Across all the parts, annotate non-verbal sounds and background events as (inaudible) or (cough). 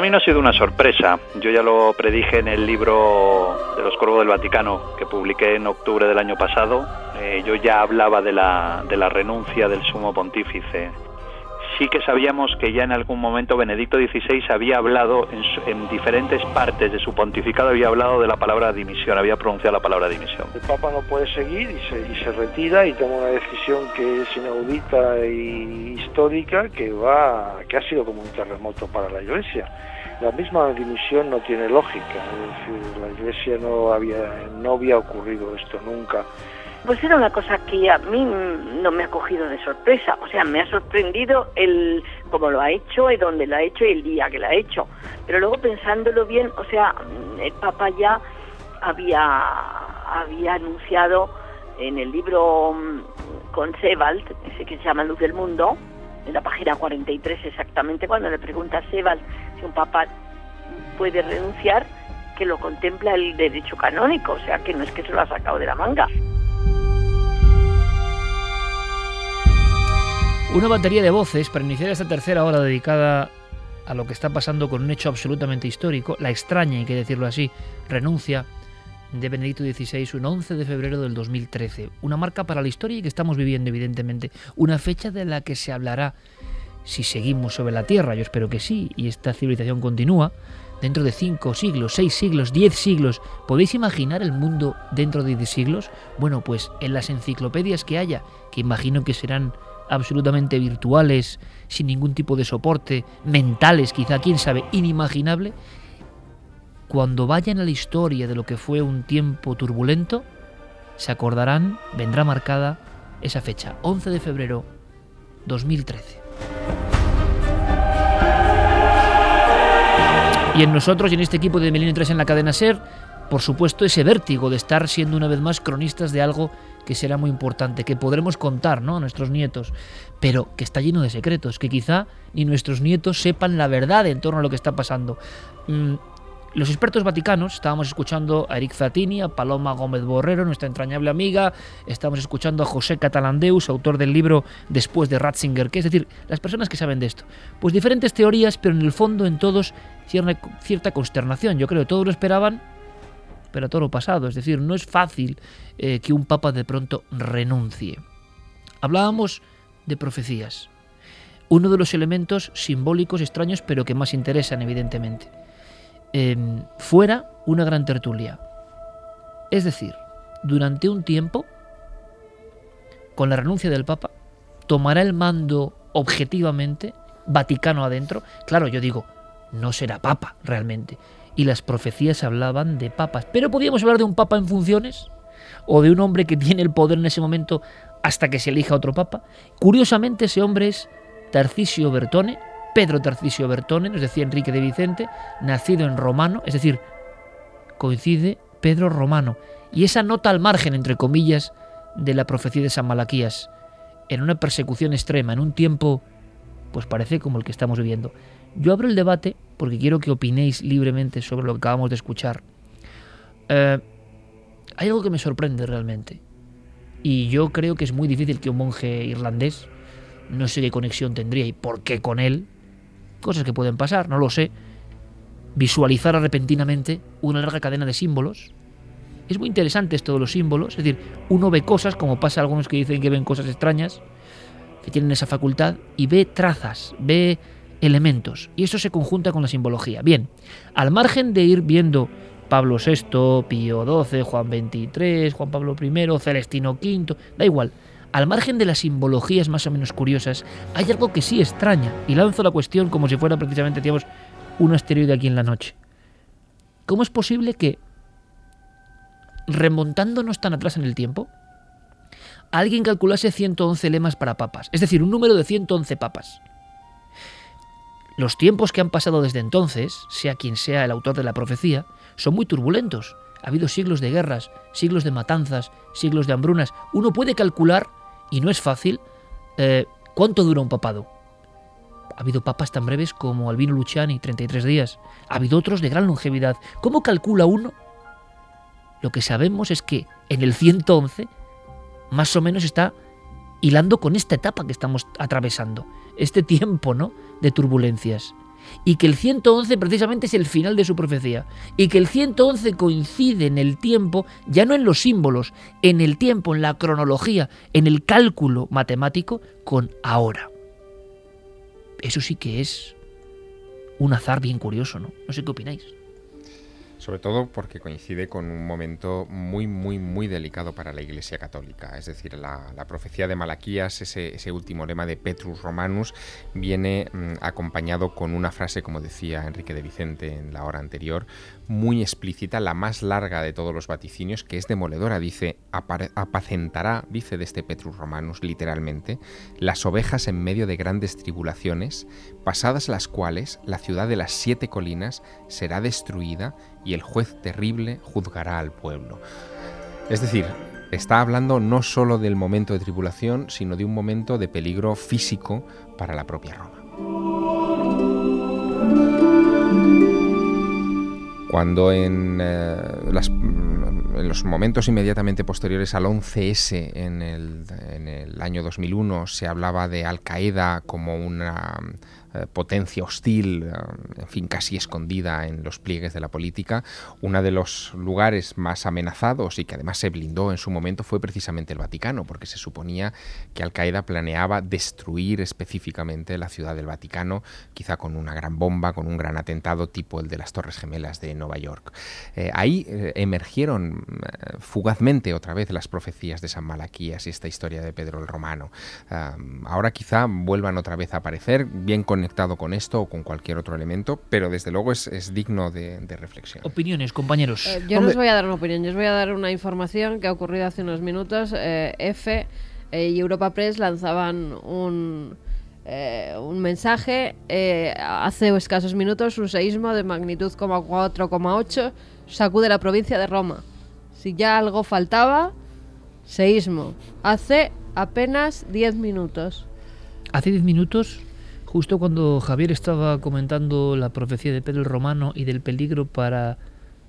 Para mí no ha sido una sorpresa. Yo ya lo predije en el libro de los Corvos del Vaticano que publiqué en octubre del año pasado. Eh, yo ya hablaba de la, de la renuncia del sumo pontífice sí que sabíamos que ya en algún momento Benedicto XVI había hablado en, diferentes partes de su pontificado, había hablado de la palabra dimisión, había pronunciado la palabra dimisión. El Papa no puede seguir y se, y se retira y toma una decisión que es inaudita y histórica que va que ha sido como un terremoto para la Iglesia. La misma dimisión no tiene lógica, es decir, la Iglesia no había no había ocurrido esto nunca. Pues era una cosa que a mí no me ha cogido de sorpresa, o sea, me ha sorprendido el cómo lo ha hecho y dónde lo ha hecho y el día que lo ha hecho. Pero luego pensándolo bien, o sea, el Papa ya había, había anunciado en el libro mm, con Sebald, ese que se llama Luz del Mundo, en la página 43 exactamente, cuando le pregunta a Sebald si un Papa puede renunciar, que lo contempla el derecho canónico, o sea, que no es que se lo ha sacado de la manga. Una batería de voces para iniciar esta tercera hora dedicada a lo que está pasando con un hecho absolutamente histórico, la extraña, hay que decirlo así, renuncia de Benedicto XVI un 11 de febrero del 2013. Una marca para la historia y que estamos viviendo, evidentemente. Una fecha de la que se hablará si seguimos sobre la Tierra, yo espero que sí, y esta civilización continúa. Dentro de cinco siglos, seis siglos, diez siglos, ¿podéis imaginar el mundo dentro de diez siglos? Bueno, pues en las enciclopedias que haya, que imagino que serán absolutamente virtuales, sin ningún tipo de soporte, mentales quizá, quién sabe, inimaginable, cuando vayan a la historia de lo que fue un tiempo turbulento, se acordarán, vendrá marcada esa fecha, 11 de febrero 2013. Y en nosotros y en este equipo de Milenio 3 en la cadena SER, por supuesto, ese vértigo de estar siendo una vez más cronistas de algo que será muy importante, que podremos contar ¿no? a nuestros nietos, pero que está lleno de secretos, que quizá ni nuestros nietos sepan la verdad en torno a lo que está pasando. Los expertos vaticanos, estábamos escuchando a Eric Zatini, a Paloma Gómez Borrero, nuestra entrañable amiga, estamos escuchando a José Catalandeus, autor del libro Después de Ratzinger, que es decir, las personas que saben de esto. Pues diferentes teorías, pero en el fondo en todos cierta consternación. Yo creo que todos lo esperaban, pero a todo lo pasado. Es decir, no es fácil eh, que un papa de pronto renuncie. Hablábamos de profecías. Uno de los elementos simbólicos extraños, pero que más interesan, evidentemente. Fuera una gran tertulia. Es decir, durante un tiempo, con la renuncia del Papa, tomará el mando objetivamente, Vaticano adentro. Claro, yo digo, no será Papa realmente, y las profecías hablaban de papas. Pero podíamos hablar de un papa en funciones o de un hombre que tiene el poder en ese momento hasta que se elija otro papa. Curiosamente ese hombre es Tarcisio Bertone, Pedro Tarcisio Bertone, nos decía Enrique de Vicente, nacido en Romano, es decir, coincide Pedro Romano. Y esa nota al margen, entre comillas, de la profecía de San Malaquías, en una persecución extrema, en un tiempo, pues parece como el que estamos viviendo. Yo abro el debate porque quiero que opinéis libremente sobre lo que acabamos de escuchar. Eh, hay algo que me sorprende realmente. Y yo creo que es muy difícil que un monje irlandés, no sé qué conexión tendría y por qué con él, cosas que pueden pasar, no lo sé, visualizara repentinamente una larga cadena de símbolos. Es muy interesante esto de los símbolos, es decir, uno ve cosas, como pasa a algunos que dicen que ven cosas extrañas, que tienen esa facultad, y ve trazas, ve elementos, y eso se conjunta con la simbología. Bien, al margen de ir viendo Pablo VI, Pío XII, Juan XXIII, Juan Pablo I, Celestino V, da igual, al margen de las simbologías más o menos curiosas, hay algo que sí extraña, y lanzo la cuestión como si fuera precisamente, digamos, un asteroide aquí en la noche. ¿Cómo es posible que, remontándonos tan atrás en el tiempo, alguien calculase 111 lemas para papas, es decir, un número de 111 papas? Los tiempos que han pasado desde entonces, sea quien sea el autor de la profecía, son muy turbulentos. Ha habido siglos de guerras, siglos de matanzas, siglos de hambrunas. Uno puede calcular, y no es fácil, eh, ¿cuánto dura un papado? Ha habido papas tan breves como Albino Luciani, 33 días. Ha habido otros de gran longevidad. ¿Cómo calcula uno? Lo que sabemos es que en el 111 más o menos está hilando con esta etapa que estamos atravesando, este tiempo, ¿no? de turbulencias. Y que el 111 precisamente es el final de su profecía. Y que el 111 coincide en el tiempo, ya no en los símbolos, en el tiempo, en la cronología, en el cálculo matemático, con ahora. Eso sí que es un azar bien curioso, ¿no? No sé qué opináis sobre todo porque coincide con un momento muy, muy, muy delicado para la Iglesia Católica. Es decir, la, profecía de Malaquías, ese, último lema de Petrus Romanus, viene mm, acompañado con una frase, como decía Enrique de Vicente en la hora anterior, muy explícita, la más larga de todos los vaticinios, que es demoledora. Dice, apacentará, dice de este Petrus Romanus literalmente, las ovejas en medio de grandes tribulaciones, pasadas las cuales la ciudad de las siete colinas será destruida y el juez terrible juzgará al pueblo. Es decir, está hablando no solo del momento de tribulación, sino de un momento de peligro físico para la propia Roma. Cuando en, eh, los momentos inmediatamente posteriores al 11S en el, en el año 2001 se hablaba de Al Qaeda como una eh, potencia hostil, eh, en fin, casi escondida en los pliegues de la política, uno de los lugares más amenazados y que además se blindó en su momento fue precisamente el Vaticano, porque se suponía que Al Qaeda planeaba destruir específicamente la ciudad del Vaticano, quizá con una gran bomba, con un gran atentado tipo el de las Torres Gemelas de Nueva York. Eh, ahí emergieron fugazmente otra vez las profecías de San Malaquías y esta historia de Pedro el Romano. ahora quizá vuelvan otra vez a aparecer, bien con conectado con esto o con cualquier otro elemento, pero desde luego es, digno de, reflexión. Opiniones, compañeros. Eh, yo no os voy a dar una opinión, yo os voy a dar una información que ha ocurrido hace unos minutos. Eh, F eh, y Europa Press lanzaban un, un mensaje hace escasos minutos, un seísmo de magnitud 4,8 sacude la provincia de Roma. Si ya algo faltaba, seísmo. Hace apenas 10 minutos. Hace 10 minutos Justo cuando Javier estaba comentando la profecía de Pedro el Romano y del peligro para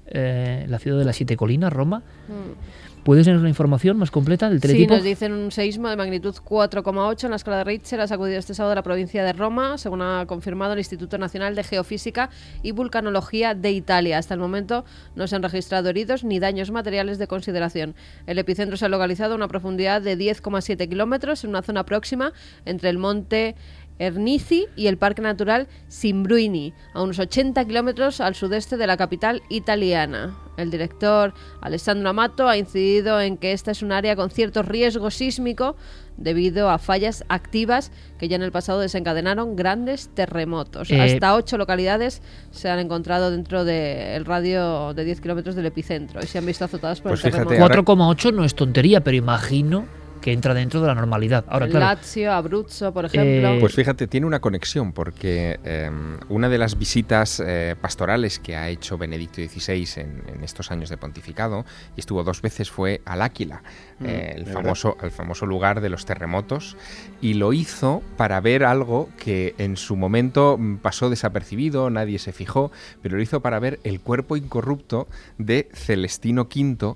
eh, la ciudad de las Siete Colinas, Roma, mm. ¿puedes tener una información más completa del teletipo? Sí, nos dicen un seísmo de magnitud 4,8 en la escala de Richter ha sacudido este sábado la provincia de Roma, según ha confirmado el Instituto Nacional de Geofísica y Vulcanología de Italia. Hasta el momento no se han registrado heridos ni daños materiales de consideración. El epicentro se ha localizado a una profundidad de 10,7 kilómetros en una zona próxima entre el monte Ernisi y el Parque Natural Simbruini, a unos 80 kilómetros al sudeste de la capital italiana. El director Alessandro Amato ha incidido en que esta es un área con cierto riesgo sísmico debido a fallas activas que ya en el pasado desencadenaron grandes terremotos. Eh, Hasta ocho localidades se han encontrado dentro del radio de 10 kilómetros del epicentro y se han visto azotadas por pues el terremoto. 4,8 no es tontería, pero imagino que entra dentro de la normalidad. Ahora, claro, Lazio, Abruzzo, por ejemplo. Eh, pues fíjate, tiene una conexión porque em, una de las visitas eh, pastorales que ha hecho Benedicto XVI en, estos años de pontificado, y estuvo dos veces, fue al Áquila, mm, eh, el, famoso, el famoso lugar de los terremotos, y lo hizo para ver algo que en su momento mm, pasó desapercibido, nadie se fijó, pero lo hizo para ver el cuerpo incorrupto de Celestino V,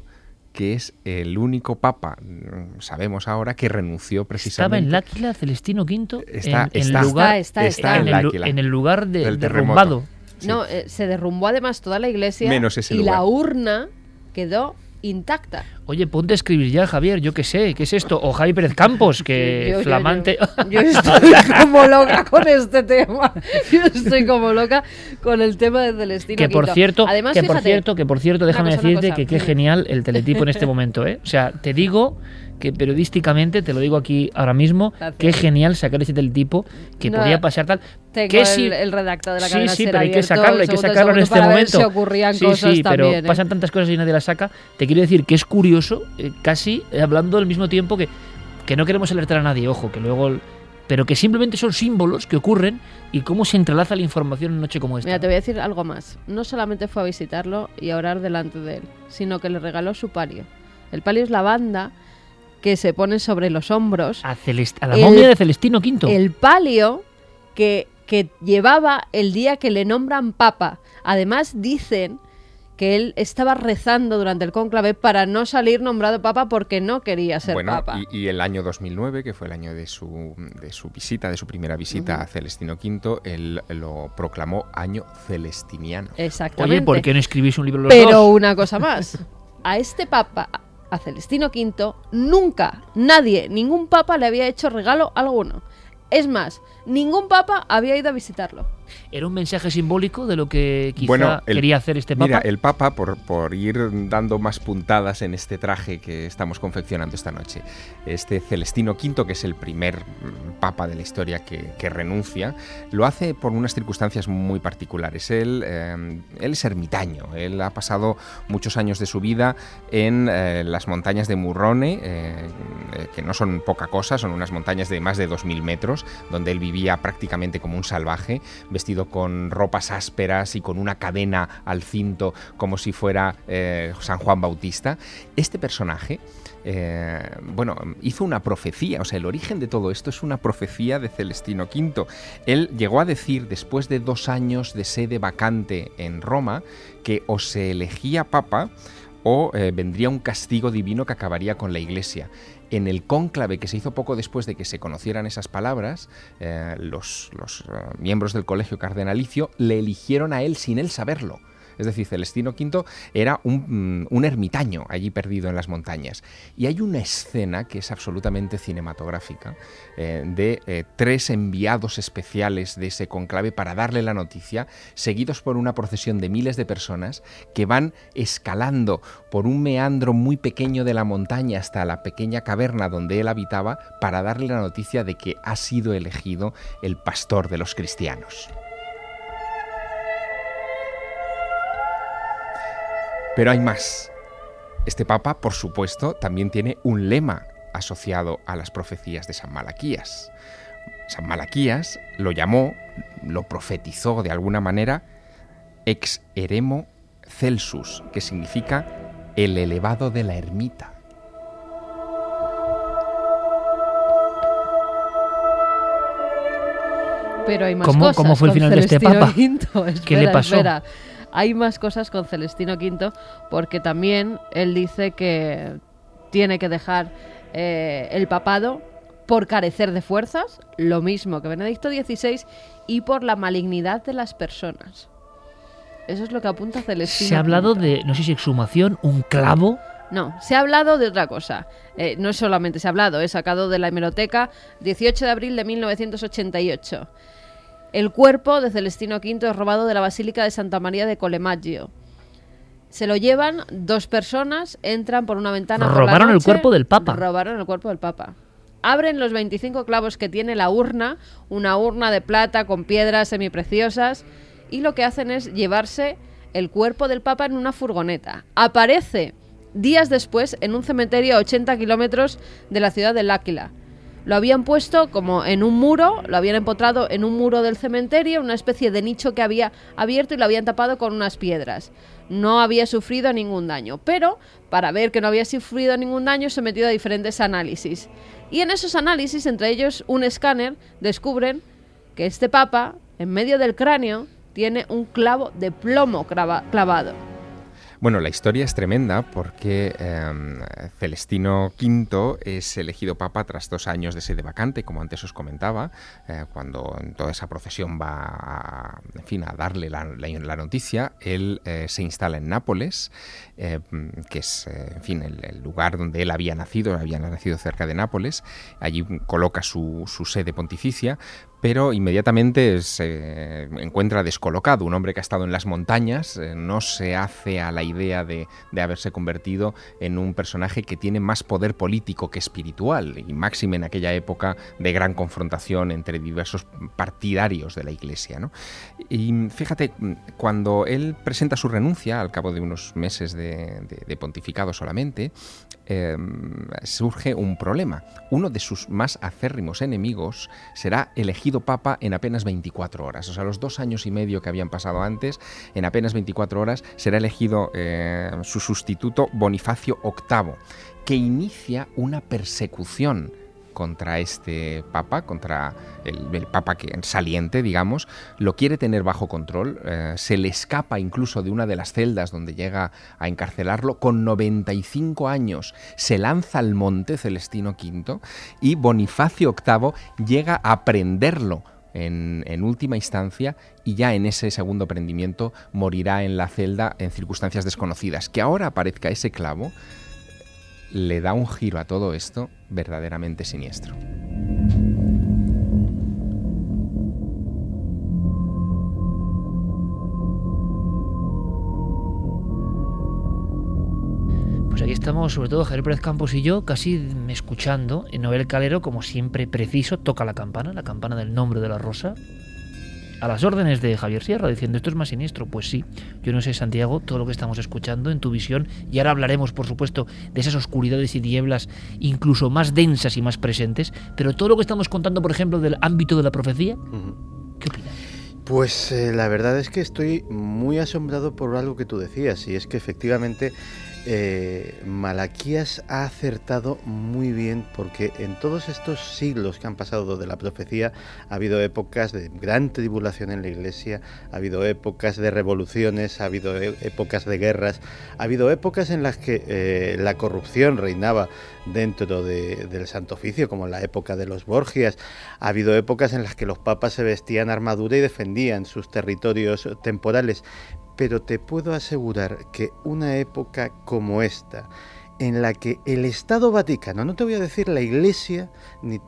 que es el único papa, mm, sabemos ahora, que renunció precisamente. Estaba en Láquila, Celestino V, está, en, está, el lugar, está, está, en, el, en, el, lugar de, derrumbado. No, eh, se derrumbó además toda la iglesia Menos ese y la urna quedó intacta. Oye, ponte a escribir ya, Javier, yo qué sé, ¿qué es esto? O Javi Pérez Campos, que (laughs) flamante. (laughs) Yo, estoy como loca con este tema. (laughs) Yo estoy como loca con el tema de Celestino Que por cierto, Además, que por cierto, que por cierto, déjame decirte que qué genial el teletipo en este momento, ¿eh? O sea, te digo que periodísticamente, te lo digo aquí ahora mismo, qué genial sacar ese del tipo que podía pasar tal. Tengo que el, el redactor de la Sí, sí, pero hay que sacarlo, hay que sacarlo en este momento. Si ocurrían sí, cosas sí, también, pero ¿eh? pasan tantas cosas y nadie las saca. Te quiero decir que es curioso, eh, casi eh, hablando al mismo tiempo que, que no queremos alertar a nadie, ojo, que luego pero que simplemente son símbolos que ocurren y cómo se entrelaza la información en noche como esta. Mira, te voy a decir algo más. No solamente fue a visitarlo y a orar delante de él, sino que le regaló su palio. El palio es la banda que se pone sobre los hombros. A, la momia de Celestino V. El palio que, que llevaba el día que le nombran papa. Además dicen que él estaba rezando durante el cónclave para no salir nombrado papa porque no quería ser papa. Y, y, el año 2009, que fue el año de su, de su visita, de su primera visita a Celestino V, él lo proclamó año celestiniano. Exactamente. Oye, ¿por qué no escribís un libro los Pero una cosa más. A este papa, a Celestino V, nunca, nadie, ningún papa le había hecho regalo alguno. Es más, ningún papa había ido a visitarlo. ¿Era un mensaje simbólico de lo que quizá quería hacer este Papa? Mira, el Papa, por, por, ir dando más puntadas en este traje que estamos confeccionando esta noche, este Celestino V, que es el primer Papa de la historia que, renuncia, lo hace por unas circunstancias muy particulares. Él, eh, él es ermitaño, él ha pasado muchos años de su vida en eh, las montañas de Murrone, eh, que no son poca cosa, son unas montañas de más de 2.000 metros, donde él vivía prácticamente como un salvaje, vestido con ropas ásperas y con una cadena al cinto como si fuera eh, San Juan Bautista. Este personaje, eh, bueno, hizo una profecía, o sea, el origen de todo esto es una profecía de Celestino V. Él llegó a decir, después de dos años de sede vacante en Roma, que o se elegía papa, o eh, vendría un castigo divino que acabaría con la iglesia en el cónclave que se hizo poco después de que se conocieran esas palabras, eh, los, eh, miembros del colegio cardenalicio le eligieron a él sin él saberlo. Es decir, Celestino V era un, mm, ermitaño allí perdido en las montañas. Y hay una escena que es absolutamente cinematográfica eh, de eh, tres enviados especiales de ese conclave para darle la noticia, seguidos por una procesión de miles de personas que van escalando por un meandro muy pequeño de la montaña hasta la pequeña caverna donde él habitaba para darle la noticia de que ha sido elegido el pastor de los cristianos. Pero hay más. Este papa, por supuesto, también tiene un lema asociado a las profecías de San Malaquías. San Malaquías lo llamó, lo profetizó de alguna manera, ex eremo celsus, que significa el elevado de la ermita. Pero hay más ¿Cómo, cosas ¿Cómo fue el final de este papa? ¿Qué le pasó? Hay más cosas con Celestino V porque también él dice que tiene que dejar eh, el papado por carecer de fuerzas, lo mismo que Benedicto XVI, y por la malignidad de las personas. Eso es lo que apunta Celestino. Se ha hablado de, no sé si exhumación, un clavo. No, se ha hablado de otra cosa. Eh, no solamente se ha hablado, he sacado de la hemeroteca 18 de abril de 1988. El cuerpo de Celestino V es robado de la Basílica de Santa María de Colemaggio. Se lo llevan dos personas, entran por una ventana. Robaron el cuerpo del Papa. Robaron el cuerpo del Papa. Abren los 25 clavos que tiene la urna, una urna de plata con piedras semipreciosas, y lo que hacen es llevarse el cuerpo del Papa en una furgoneta. Aparece días después en un cementerio a 80 kilómetros de la ciudad de L'Áquila. Lo habían puesto como en un muro, lo habían empotrado en un muro del cementerio, una especie de nicho que había abierto y lo habían tapado con unas piedras. No había sufrido ningún daño, pero para ver que no había sufrido ningún daño se metió a diferentes análisis. Y en esos análisis, entre ellos un escáner, descubren que este papa, en medio del cráneo, tiene un clavo de plomo clavado. Bueno, la historia es tremenda porque em, Celestino V es elegido papa tras dos años de sede vacante, como antes os comentaba, eh, cuando toda esa procesión va a, en fin, a darle la, noticia, él eh, se instala en Nápoles, eh, que es en fin, el, lugar donde él había nacido, había nacido cerca de Nápoles, allí coloca su sede pontificia, pero inmediatamente se encuentra descolocado. Un hombre que ha estado en las montañas eh, no se hace a la idea de, haberse convertido en un personaje que tiene más poder político que espiritual, y máxime en aquella época de gran confrontación entre diversos partidarios de la Iglesia. Y fíjate, cuando él presenta su renuncia, al cabo de unos meses de, pontificado solamente, em, surge un problema. Uno de sus más acérrimos enemigos será elegido papa en apenas 24 horas. O sea, los dos años y medio que habían pasado antes, en apenas 24 horas será elegido eh, su sustituto Bonifacio VIII, que inicia una persecución contra este papa, contra el, papa que, saliente, digamos, lo quiere tener bajo control, eh, se le escapa incluso de una de las celdas donde llega a encarcelarlo, con 95 años se lanza al monte Celestino V y Bonifacio VIII llega a prenderlo en, en, última instancia y ya en ese segundo prendimiento morirá en la celda en circunstancias desconocidas. Que ahora aparezca ese clavo le da un giro a todo esto verdaderamente siniestro. Pues aquí estamos, sobre todo Javier Pérez Campos y yo, casi escuchando en Noel Calero, como siempre preciso, toca la campana, la campana del nombre de la rosa, a las órdenes de Javier Sierra, diciendo esto es más siniestro. Pues sí, yo no sé, Santiago, todo lo que estamos escuchando en tu visión, y ahora hablaremos, por supuesto, de esas oscuridades y nieblas incluso más densas y más presentes, pero todo lo que estamos contando, por ejemplo, del ámbito de la profecía, ¿qué opinas? Pues eh, la verdad es que estoy muy asombrado por algo que tú decías, y es que efectivamente eh, Malaquías ha acertado muy bien porque en todos estos siglos que han pasado de la profecía ha habido épocas de gran tribulación en la iglesia, ha habido épocas de revoluciones, ha habido e, épocas de guerras, ha habido épocas en las que eh, la corrupción reinaba dentro del Santo Oficio, como en la época de los Borgias, ha habido épocas en las que los papas se vestían armadura y defendían sus territorios temporales, pero te puedo asegurar que una época como esta, en la que el Estado Vaticano, no te voy a decir la Iglesia, ni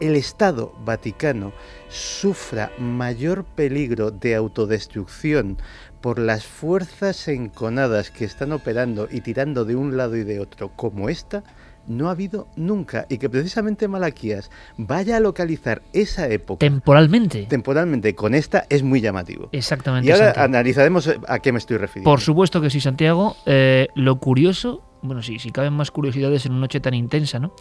el Estado Vaticano, sufra mayor peligro de autodestrucción por las fuerzas enconadas que están operando y tirando de un lado y de otro como esta, no ha habido nunca y que precisamente Malaquías vaya a localizar esa época temporalmente. temporalmente con esta es muy llamativo. Exactamente y ahora analizaremos a qué me estoy refiriendo. Por supuesto que sí Santiago. Eh, lo curioso bueno sí si caben más curiosidades en una noche tan intensa no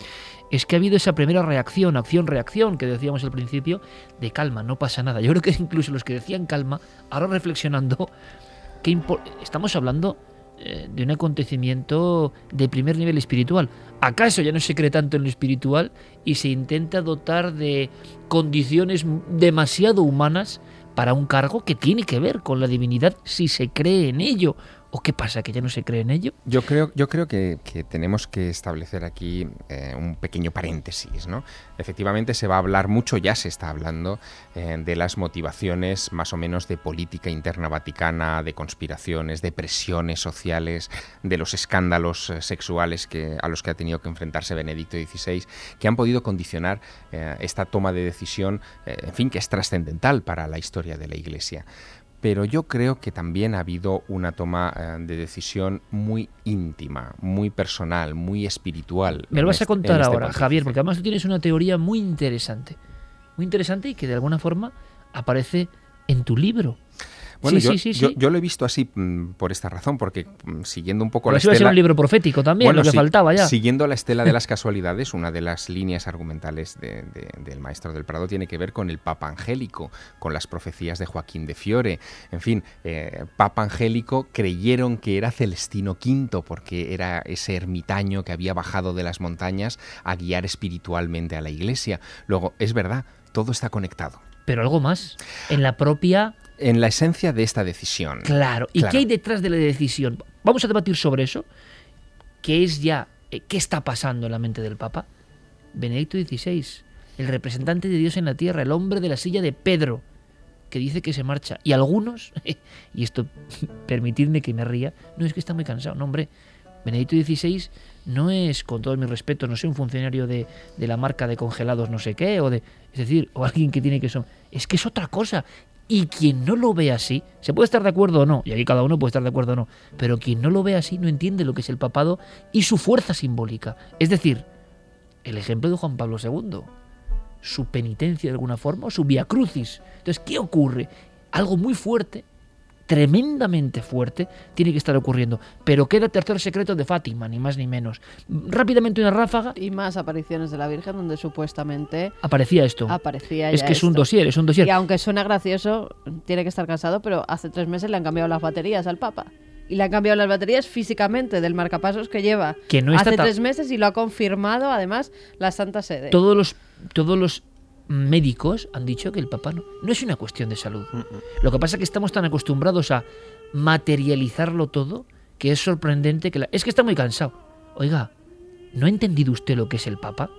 es que ha habido esa primera reacción acción reacción que decíamos al principio de calma no pasa nada. Yo creo que incluso los que decían calma ahora reflexionando que estamos hablando eh, de un acontecimiento de primer nivel espiritual. ¿Acaso ya no se cree tanto en lo espiritual y se intenta dotar de condiciones demasiado humanas para un cargo que tiene que ver con la divinidad si se cree en ello ¿O qué pasa? ¿Que ya no se cree en ello? Yo creo, yo creo que, tenemos que establecer aquí eh, un pequeño paréntesis. ¿no? Efectivamente se va a hablar mucho, ya se está hablando, eh, de las motivaciones más o menos de política interna vaticana, de conspiraciones, de presiones sociales, de los escándalos eh, sexuales que, a los que ha tenido que enfrentarse Benedicto XVI, que han podido condicionar esta toma de decisión, en fin, que es trascendental para la historia de la Iglesia pero yo creo que también ha habido una toma eh, de decisión muy íntima, muy personal, muy espiritual. Me lo vas a contar este ahora, Javier, porque además tú tienes una teoría muy interesante, muy interesante y que de alguna forma aparece en tu libro. Bueno, yo, yo, lo he visto así mm, por esta razón, porque mm, siguiendo un poco la estela... Iba a ser un libro profético también, lo que faltaba ya. Siguiendo la estela de (laughs) las casualidades, una de las líneas argumentales del maestro del Prado tiene que ver con el Papa Angélico, con las profecías de Joaquín de Fiore. En fin, eh, Papa Angélico creyeron que era Celestino V, porque era ese ermitaño que había bajado de las montañas a guiar espiritualmente a la iglesia. Luego, es verdad, todo está conectado. Pero algo más. En la propia en la esencia de esta decisión. Claro. ¿Y qué hay detrás de la decisión? Vamos a debatir sobre eso. ¿Qué es ya? Eh, ¿Qué está pasando en la mente del Papa? Benedicto XVI, el representante de Dios en la tierra, el hombre de la silla de Pedro, que dice que se marcha. Y algunos, (laughs) y esto (laughs) permitidme que me ría, no es que está muy cansado, no hombre. Benedicto XVI no es, con todos mis respetos, no sé, un funcionario de, de, la marca de congelados no sé qué, o de, es decir, o alguien que tiene que son, es que es otra cosa. Y quien no lo ve así, se puede estar de acuerdo o no, y aquí cada uno puede estar de acuerdo o no, pero quien no lo ve así no entiende lo que es el papado y su fuerza simbólica. Es decir, el ejemplo de Juan Pablo II, su penitencia de alguna forma, su via crucis. Entonces, ¿qué ocurre? Algo muy fuerte tremendamente fuerte tiene que estar ocurriendo. Pero queda tercer secreto de Fátima, ni más ni menos. Rápidamente una ráfaga. Y más apariciones de la Virgen donde supuestamente aparecía esto. Aparecía es que es un dossier, es un dossier. Y aunque suena gracioso, tiene que estar cansado, pero hace tres meses le han cambiado las baterías al Papa. Y le han cambiado las baterías físicamente del marcapasos que lleva Que no está hace tres meses y lo ha confirmado además la Santa Sede. Todos los, todos los médicos han dicho que el Papa no, no es una cuestión de salud. Lo que pasa es que estamos tan acostumbrados a materializarlo todo que es sorprendente que la... Es que está muy cansado. Oiga, ¿no ha entendido usted lo que es el Papa?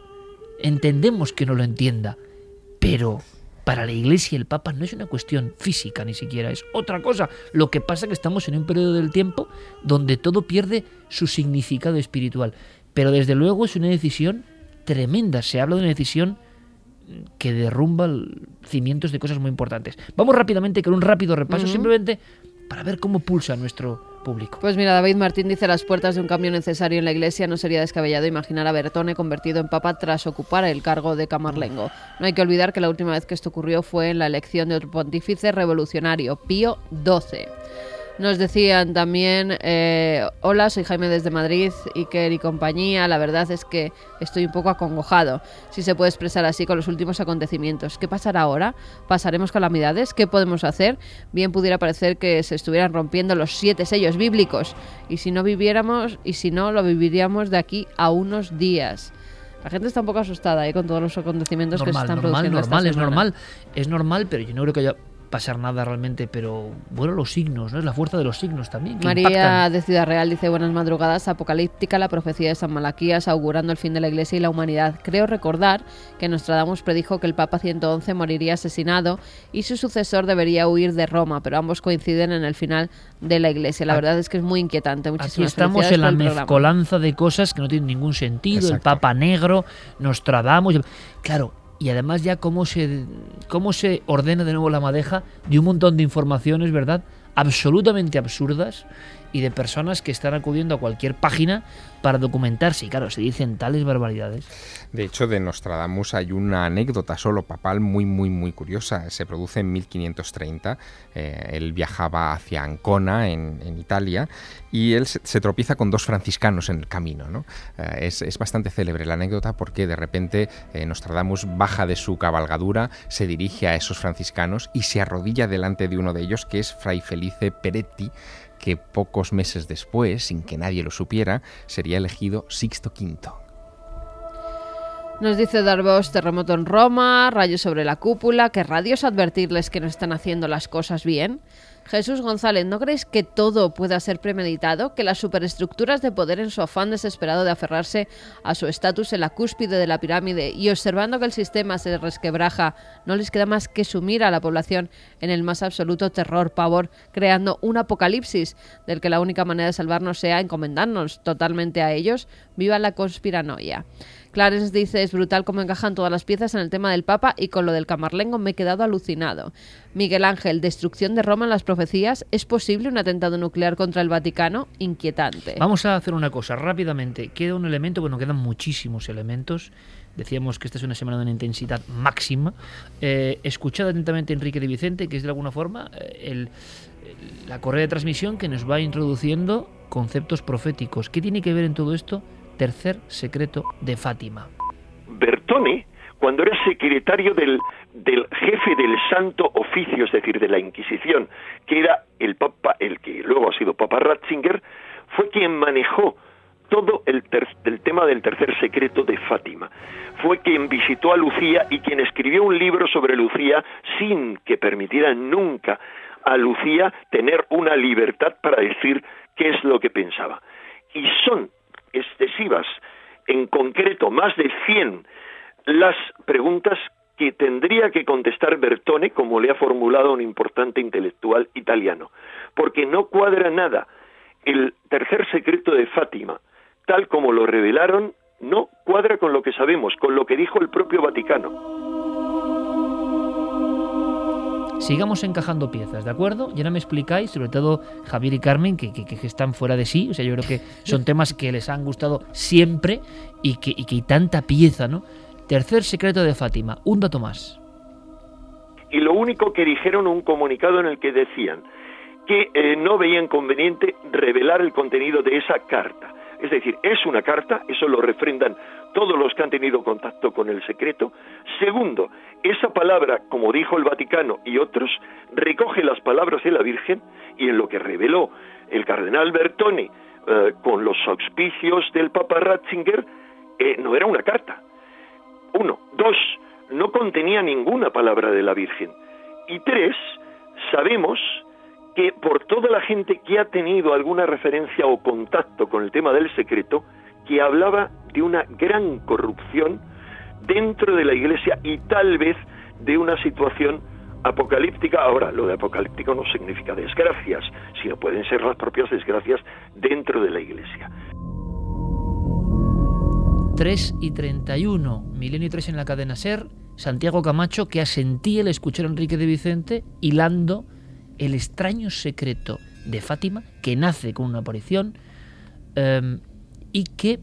Entendemos que no lo entienda, pero para la Iglesia el Papa no es una cuestión física ni siquiera, es otra cosa. Lo que pasa es que estamos en un periodo del tiempo donde todo pierde su significado espiritual. Pero desde luego es una decisión tremenda. Se habla de una decisión que derrumba cimientos de cosas muy importantes. Vamos rápidamente con un rápido repaso, simplemente para ver cómo pulsa nuestro público. Pues mira, David Martín dice las puertas de un cambio necesario en la Iglesia no sería descabellado imaginar a Bertone convertido en papa tras ocupar el cargo de Camarlengo. No hay que olvidar que la última vez que esto ocurrió fue en la elección de otro pontífice revolucionario, Pío XII. Nos decían también, eh, hola, soy Jaime desde Madrid, Iker y compañía. La verdad es que estoy un poco acongojado, si se puede expresar así, con los últimos acontecimientos. ¿Qué pasará ahora? ¿Pasaremos calamidades? ¿Qué podemos hacer? Bien pudiera parecer que se estuvieran rompiendo los siete sellos bíblicos. Y si no viviéramos, y si no, lo viviríamos de aquí a unos días. La gente está un poco asustada ¿eh? con todos los acontecimientos que se están normal, produciendo. esta normal, es normal, es normal, pero yo no creo que haya pasar nada realmente, pero bueno, los signos, ¿no? Es la fuerza de los signos también. Que María impactan. de Ciudad Real dice buenas madrugadas, apocalíptica la profecía de San Malaquías augurando el fin de la Iglesia y la humanidad. Creo recordar que Nostradamus predijo que el Papa 111 moriría asesinado y su sucesor debería huir de Roma, pero ambos coinciden en el final de la Iglesia. La Aquí- verdad es que es muy inquietante. Aquí Muchísimas estamos felicidades en la programa. mezcolanza de cosas que no tienen ningún sentido. El. Papa Negro, Nostradamus. Claro, y además ya cómo se, cómo se ordena de nuevo la madeja de un montón de informaciones, ¿verdad? Absolutamente absurdas y de personas que están acudiendo a cualquier página para documentarse. Y claro, se dicen tales barbaridades. De hecho, de Nostradamus hay una anécdota solo papal muy, muy, muy curiosa. Se produce en 1530. eh, él viajaba hacia Ancona, en, Italia, y él se, tropieza con dos franciscanos en el camino. ¿no? Eh, es, es bastante célebre la anécdota porque de repente eh, Nostradamus baja de su cabalgadura, se dirige a esos franciscanos y se arrodilla delante de uno de ellos, que es Fray Felice Peretti, que pocos meses después, sin que nadie lo supiera, sería elegido Sixto V. Nos dice Darvos, terremoto en Roma, rayos sobre la cúpula, que radios advertirles que no están haciendo las cosas bien. Jesús González, ¿no creéis que todo pueda ser premeditado? ¿Que las superestructuras de poder en su afán desesperado de aferrarse a su estatus en la cúspide de la pirámide y observando que el sistema se resquebraja, no les queda más que sumir a la población en el más absoluto terror, pavor, creando un apocalipsis del que la única manera de salvarnos sea encomendarnos totalmente a ellos? ¡Viva la conspiranoia! Clarence dice, es brutal cómo encajan todas las piezas en el tema del Papa y con lo del Camarlengo me he quedado alucinado. Miguel Ángel, destrucción de Roma en las profecías, ¿es posible un atentado nuclear contra el Vaticano? Inquietante. Vamos a hacer una cosa rápidamente. Queda un elemento, bueno, quedan muchísimos elementos. Decíamos que esta es una semana de una intensidad máxima. Eh, escuchad atentamente Enrique de Vicente, que es de alguna forma eh, el- la correa de transmisión que nos va introduciendo conceptos proféticos. ¿Qué tiene que ver en todo esto? Tercer secreto de Fátima. Bertone, cuando era secretario del, del jefe del Santo Oficio, es decir, de la Inquisición, que era el Papa, el que luego ha sido Papa Ratzinger, fue quien manejó todo el, ter- el tema del tercer secreto de Fátima. Fue quien visitó a Lucía y quien escribió un libro sobre Lucía sin que permitiera nunca a Lucía tener una libertad para decir qué es lo que pensaba. Y son excesivas, en concreto más de 100 las preguntas que tendría que contestar Bertone, como le ha formulado un importante intelectual italiano, porque no cuadra nada. El tercer secreto de Fátima, tal como lo revelaron, no cuadra con lo que sabemos, con lo que dijo el propio Vaticano. Sigamos encajando piezas, ¿de acuerdo? Y ahora me explicáis, sobre todo Javier y Carmen, que, que- están fuera de sí. O sea, yo creo que son temas que les han gustado siempre y que, y hay tanta pieza, ¿no? Tercer secreto de Fátima, un dato más. y lo único que dijeron un comunicado en el que decían que eh, no veían conveniente revelar el contenido de esa carta. Es decir, es una carta, eso lo refrendan todos los que han tenido contacto con el secreto. Segundo, esa palabra, como dijo el Vaticano y otros, recoge las palabras de la Virgen y en lo que reveló el cardenal Bertone eh, con los auspicios del Papa Ratzinger, eh, no era una carta. Uno. Dos, no contenía ninguna palabra de la Virgen. Y tres, sabemos que por toda la gente que ha tenido alguna referencia o contacto con el tema del secreto, que hablaba de una gran corrupción dentro de la iglesia y tal vez de una situación apocalíptica. Ahora, lo de apocalíptico no significa desgracias, sino pueden ser las propias desgracias dentro de la iglesia. 3 y 31, Milenio 3 en la cadena Ser, Santiago Camacho que asentía el escuchar a Enrique de Vicente hilando el extraño secreto de Fátima que nace con una aparición em, y que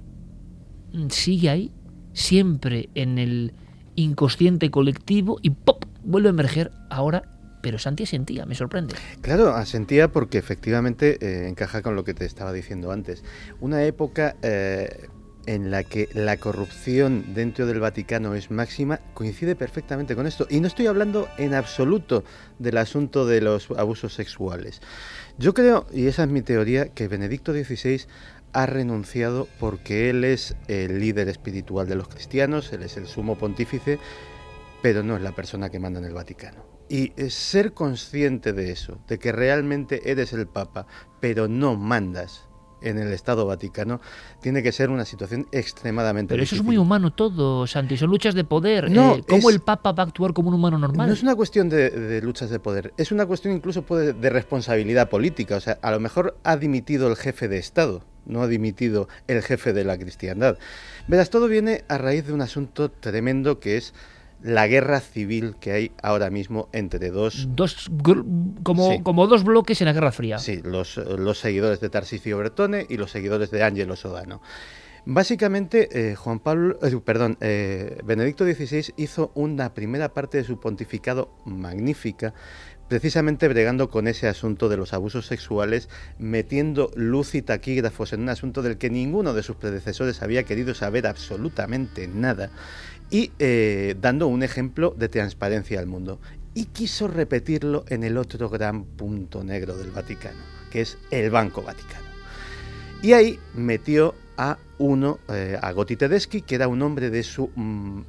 sigue ahí siempre en el inconsciente colectivo y ¡pop! vuelve a emerger ahora pero Santi asentía, me sorprende. Claro, asentía porque efectivamente eh, encaja con lo que te estaba diciendo antes. Una época eh, en la que la corrupción dentro del Vaticano es máxima, coincide perfectamente con esto. Y no estoy hablando en absoluto del asunto de los abusos sexuales. Yo creo, y esa es mi teoría, que Benedicto XVI ha renunciado porque él es el líder espiritual de los cristianos, él es el sumo pontífice, pero no es la persona que manda en el Vaticano. Y ser consciente de eso, de que realmente eres el Papa, pero no mandas en el Estado Vaticano, tiene que ser una situación extremadamente Pero eso es muy humano todo, Santi, son luchas de poder. No, eh, ¿Cómo el Papa va a actuar como un humano normal? No es una cuestión de, luchas de poder, es una cuestión incluso de responsabilidad política. O sea, a lo mejor ha dimitido el jefe de Estado, no ha dimitido el jefe de la cristiandad. Verás, todo viene a raíz de un asunto tremendo que es la guerra civil que hay ahora mismo entre dos... dos como, como dos bloques en la Guerra Fría. Sí, los, los seguidores de Tarsicio Bertone y los seguidores de Angelo Sodano. Básicamente, eh, Juan Pablo, eh, perdón, eh, Benedicto XVI hizo una primera parte de su pontificado magnífica, precisamente bregando con ese asunto de los abusos sexuales, metiendo luz y taquígrafos en un asunto del que ninguno de sus predecesores había querido saber absolutamente nada y eh, dando un ejemplo de transparencia al mundo. Y quiso repetirlo en el otro gran punto negro del Vaticano, que es el Banco Vaticano. Y ahí metió a uno, eh, a Gotti Tedeschi, que era un hombre de su mm,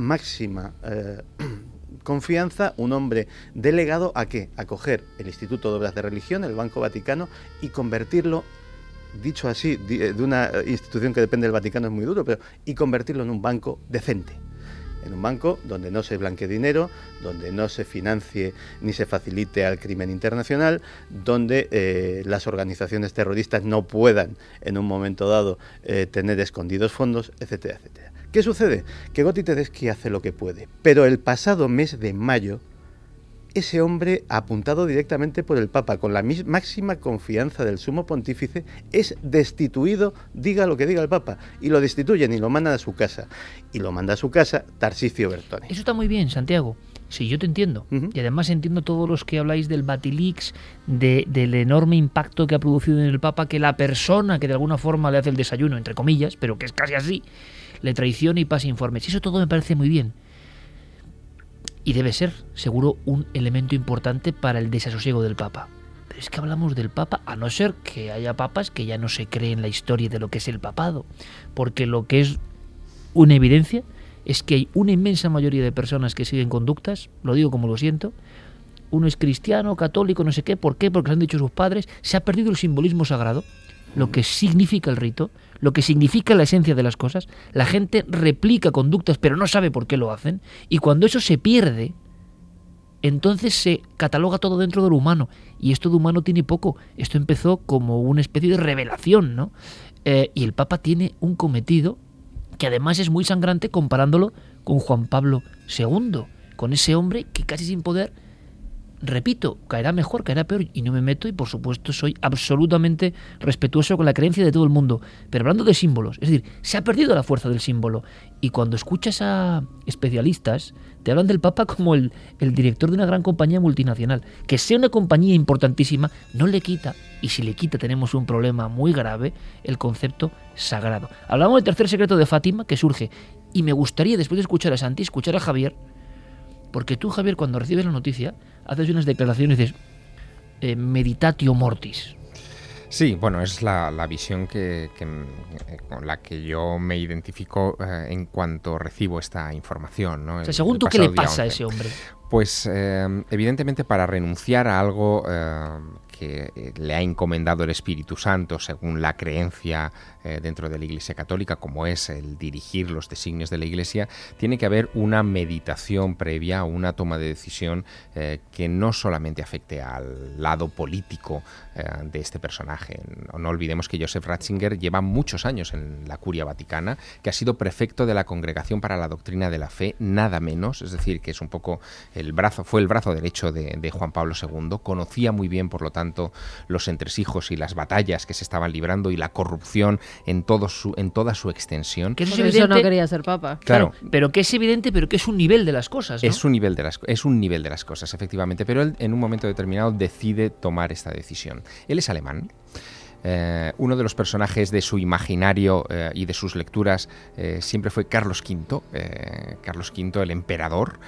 máxima eh, (clears throat) confianza, un hombre delegado a qué? A coger el Instituto de Obras de Religión, el Banco Vaticano, y convertirlo dicho así, de una institución que depende del Vaticano es muy duro, pero y convertirlo en un banco decente. En un banco donde no se blanquee dinero, donde no se financie ni se facilite al crimen internacional, donde eh, las organizaciones terroristas no puedan en un momento dado eh, tener escondidos fondos, etcétera, etcétera. ¿Qué sucede? Que Gotti Tedeschi hace lo que puede, pero el pasado mes de mayo ese hombre, apuntado directamente por el Papa, con la máxima confianza del sumo pontífice, es destituido, diga lo que diga el Papa, y lo destituyen y lo mandan a su casa. Y lo manda a su casa Tarsicio Bertone. Eso está muy bien, Santiago. Sí, yo te entiendo. Y además entiendo todos los que habláis del Batilix, de, del enorme impacto que ha producido en el Papa que la persona que de alguna forma le hace el desayuno, entre comillas, pero que es casi así, le traiciona y pasa informes. Eso todo me parece muy bien y debe ser, seguro, un elemento importante para el desasosiego del Papa. Pero es que hablamos del Papa, a no ser que haya papas que ya no se creen la historia de lo que es el papado, porque lo que es una evidencia es que hay una inmensa mayoría de personas que siguen conductas, lo digo como lo siento, uno es cristiano, católico, no sé qué, ¿por qué? Porque lo han dicho sus padres, se ha perdido el simbolismo sagrado, lo que significa el rito, lo que significa la esencia de las cosas, la gente replica conductas pero no sabe por qué lo hacen, y cuando eso se pierde, entonces se cataloga todo dentro de lo humano, y esto de humano tiene poco, esto empezó como una especie de revelación, ¿no? Eh, y el Papa tiene un cometido que además es muy sangrante comparándolo con Juan Pablo II, con ese hombre que casi sin poder repito, caerá mejor, caerá peor y no me meto y por supuesto soy absolutamente respetuoso con la creencia de todo el mundo. Pero hablando de símbolos, es decir, se ha perdido la fuerza del símbolo y cuando escuchas a especialistas, te hablan del Papa como el, el director de una gran compañía multinacional. Que sea una compañía importantísima no le quita, y si le quita tenemos un problema muy grave, el concepto sagrado. Hablamos del tercer secreto de Fátima que surge y me gustaría después de escuchar a Santi, escuchar a Javier, porque tú, Javier, cuando recibes la noticia, haces unas declaraciones y dices, eh, meditatio mortis. Sí, bueno, es la, la visión que, que, eh, con la que yo me identifico eh, en cuanto recibo esta información. ¿no? O sea, El- según tú, ¿qué le pasa a 11. ese hombre? Pues eh, evidentemente para renunciar a algo eh, que eh, le ha encomendado el Espíritu Santo según la creencia eh, dentro de la Iglesia Católica, como es el dirigir los designios de la Iglesia, tiene que haber una meditación previa, una toma de decisión eh, que no solamente afecte al lado político de este personaje. No, no olvidemos que Joseph Ratzinger lleva muchos años en la Curia Vaticana, que ha sido prefecto de la Congregación para la Doctrina de la Fe, nada menos, es decir, que es un poco el brazo, fue el brazo derecho de, de Juan Pablo II, conocía muy bien, por lo tanto, los entresijos y las batallas que se estaban librando y la corrupción en, todo su, en toda su extensión. Que eso es Por eso evidente, no quería ser papa. Claro. pero que es evidente, pero que es un nivel de las cosas, ¿no? Es un nivel de las es un nivel de las cosas, efectivamente, pero él en un momento determinado decide tomar esta decisión. Él es alemán. Eh, uno de los personajes de su imaginario eh, y de sus lecturas eh, siempre fue Carlos V, Carlos V el emperador,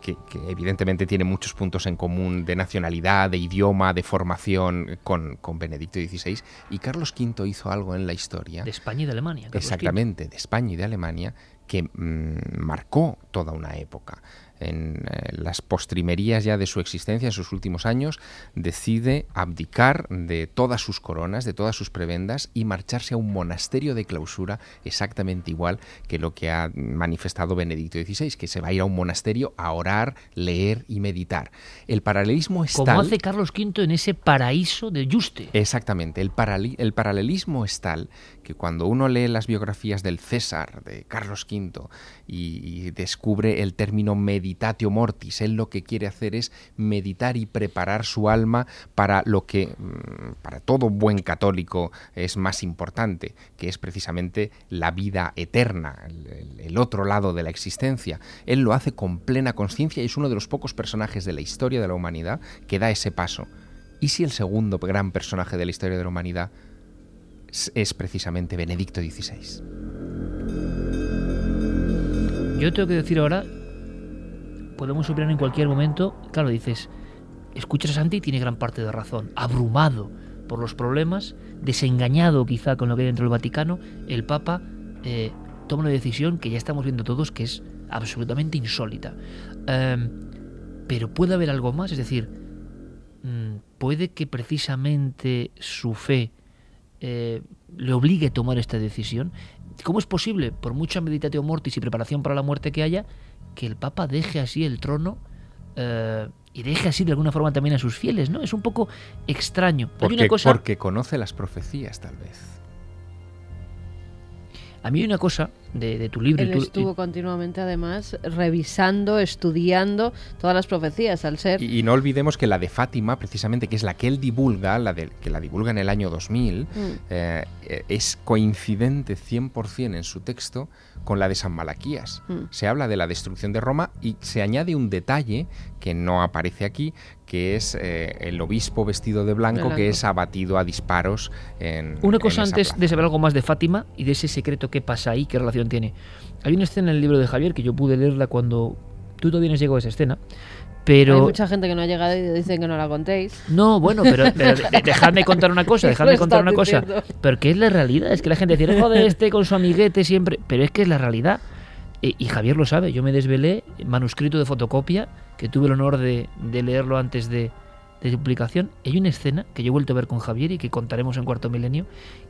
que, que evidentemente tiene muchos puntos en común de nacionalidad, de idioma, de formación con, con Benedicto XVI. Y Carlos V hizo algo en la historia. De España y de Alemania. Carlos Exactamente, de España y de Alemania, que mm, marcó toda una época. En eh, las postrimerías ya de su existencia, en sus últimos años, decide abdicar de todas sus coronas, de todas sus prebendas y marcharse a un monasterio de clausura exactamente igual que lo que ha manifestado Benedicto XVI, que se va a ir a un monasterio a orar, leer y meditar. El paralelismo es Como tal- hace Carlos V en ese paraíso de Juste. Exactamente, el, el paralelismo es tal que cuando uno lee las biografías del César, de Carlos V, y, descubre el término meditatio mortis, él lo que quiere hacer es meditar y preparar su alma para lo que mm, para todo buen católico es más importante, que es precisamente la vida eterna, el- el otro lado de la existencia. Él lo hace con plena conciencia y es uno de los pocos personajes de la historia de la humanidad que da ese paso. ¿Y si el segundo gran personaje de la historia de la humanidad es, precisamente Benedicto XVI? Yo tengo que decir ahora, podemos opinar en cualquier momento. Claro, dices, escuchas a Santi y tiene gran parte de razón. Abrumado por los problemas, desengañado quizá con lo que hay dentro del Vaticano, el Papa eh, toma una decisión que ya estamos viendo todos que es absolutamente insólita. Em, pero puede haber algo más, es decir, mm, puede que precisamente su fe eh, le obligue a tomar esta decisión. ¿Cómo es posible, por mucha meditatio mortis y preparación para la muerte que haya, que el Papa deje así el trono eh, y deje así de alguna forma también a sus fieles? ¿no? Es un poco extraño. Hay Porque, una cosa, porque conoce las profecías, tal vez. A mí hay una cosa de, de tu libro. y Él y- estuvo continuamente, además, revisando, estudiando todas las profecías, al ser... Y, y no olvidemos que la de Fátima, precisamente, que es la que él divulga, la de, que la divulga en el año 2000, Mm. eh, eh, es coincidente 100% en su texto con la de San Malaquías. Mm. Se habla de la destrucción de Roma y se añade un detalle que no aparece aquí, que es eh, el obispo vestido de blanco, Blanco. que es abatido a disparos en Una cosa en esa antes plaza. de saber algo más de Fátima y de ese secreto que pasa ahí, qué relación tiene. Hay una escena en el libro de Javier que yo pude leerla cuando tú todavía no has llegado a esa escena, pero... Hay mucha gente que no ha llegado y dicen que no la contéis. No, bueno, pero, pero de- (laughs) dejadme contar una cosa, dejadme contar una cosa. diciendo. Porque es la realidad, es que la gente dice, joder, este con su amiguete siempre. Pero es que es la realidad. E- y Javier lo sabe, yo me desvelé manuscrito de fotocopia, que tuve el honor de, de leerlo antes de, de su publicación. Hay una escena que yo he vuelto a ver con Javier y que contaremos en cuarto milenio,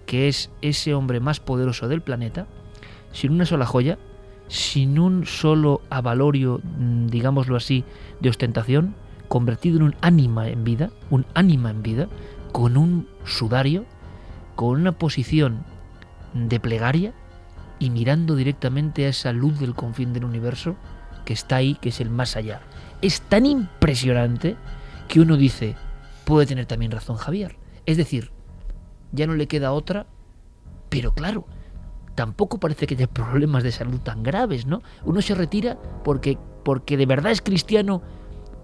que es ese hombre más poderoso del planeta, sin una sola joya, sin un solo avalorio, mm, digámoslo así, de ostentación, convertido en un ánima en vida, un ánima en vida, con un sudario, con una posición de plegaria y mirando directamente a esa luz del confín del universo que está ahí, que es el más allá. Es tan impresionante que uno dice, puede tener también razón Javier. Es decir, ya no le queda otra, pero claro, tampoco parece que haya problemas de salud tan graves, ¿no? Uno se retira porque, porque de verdad es cristiano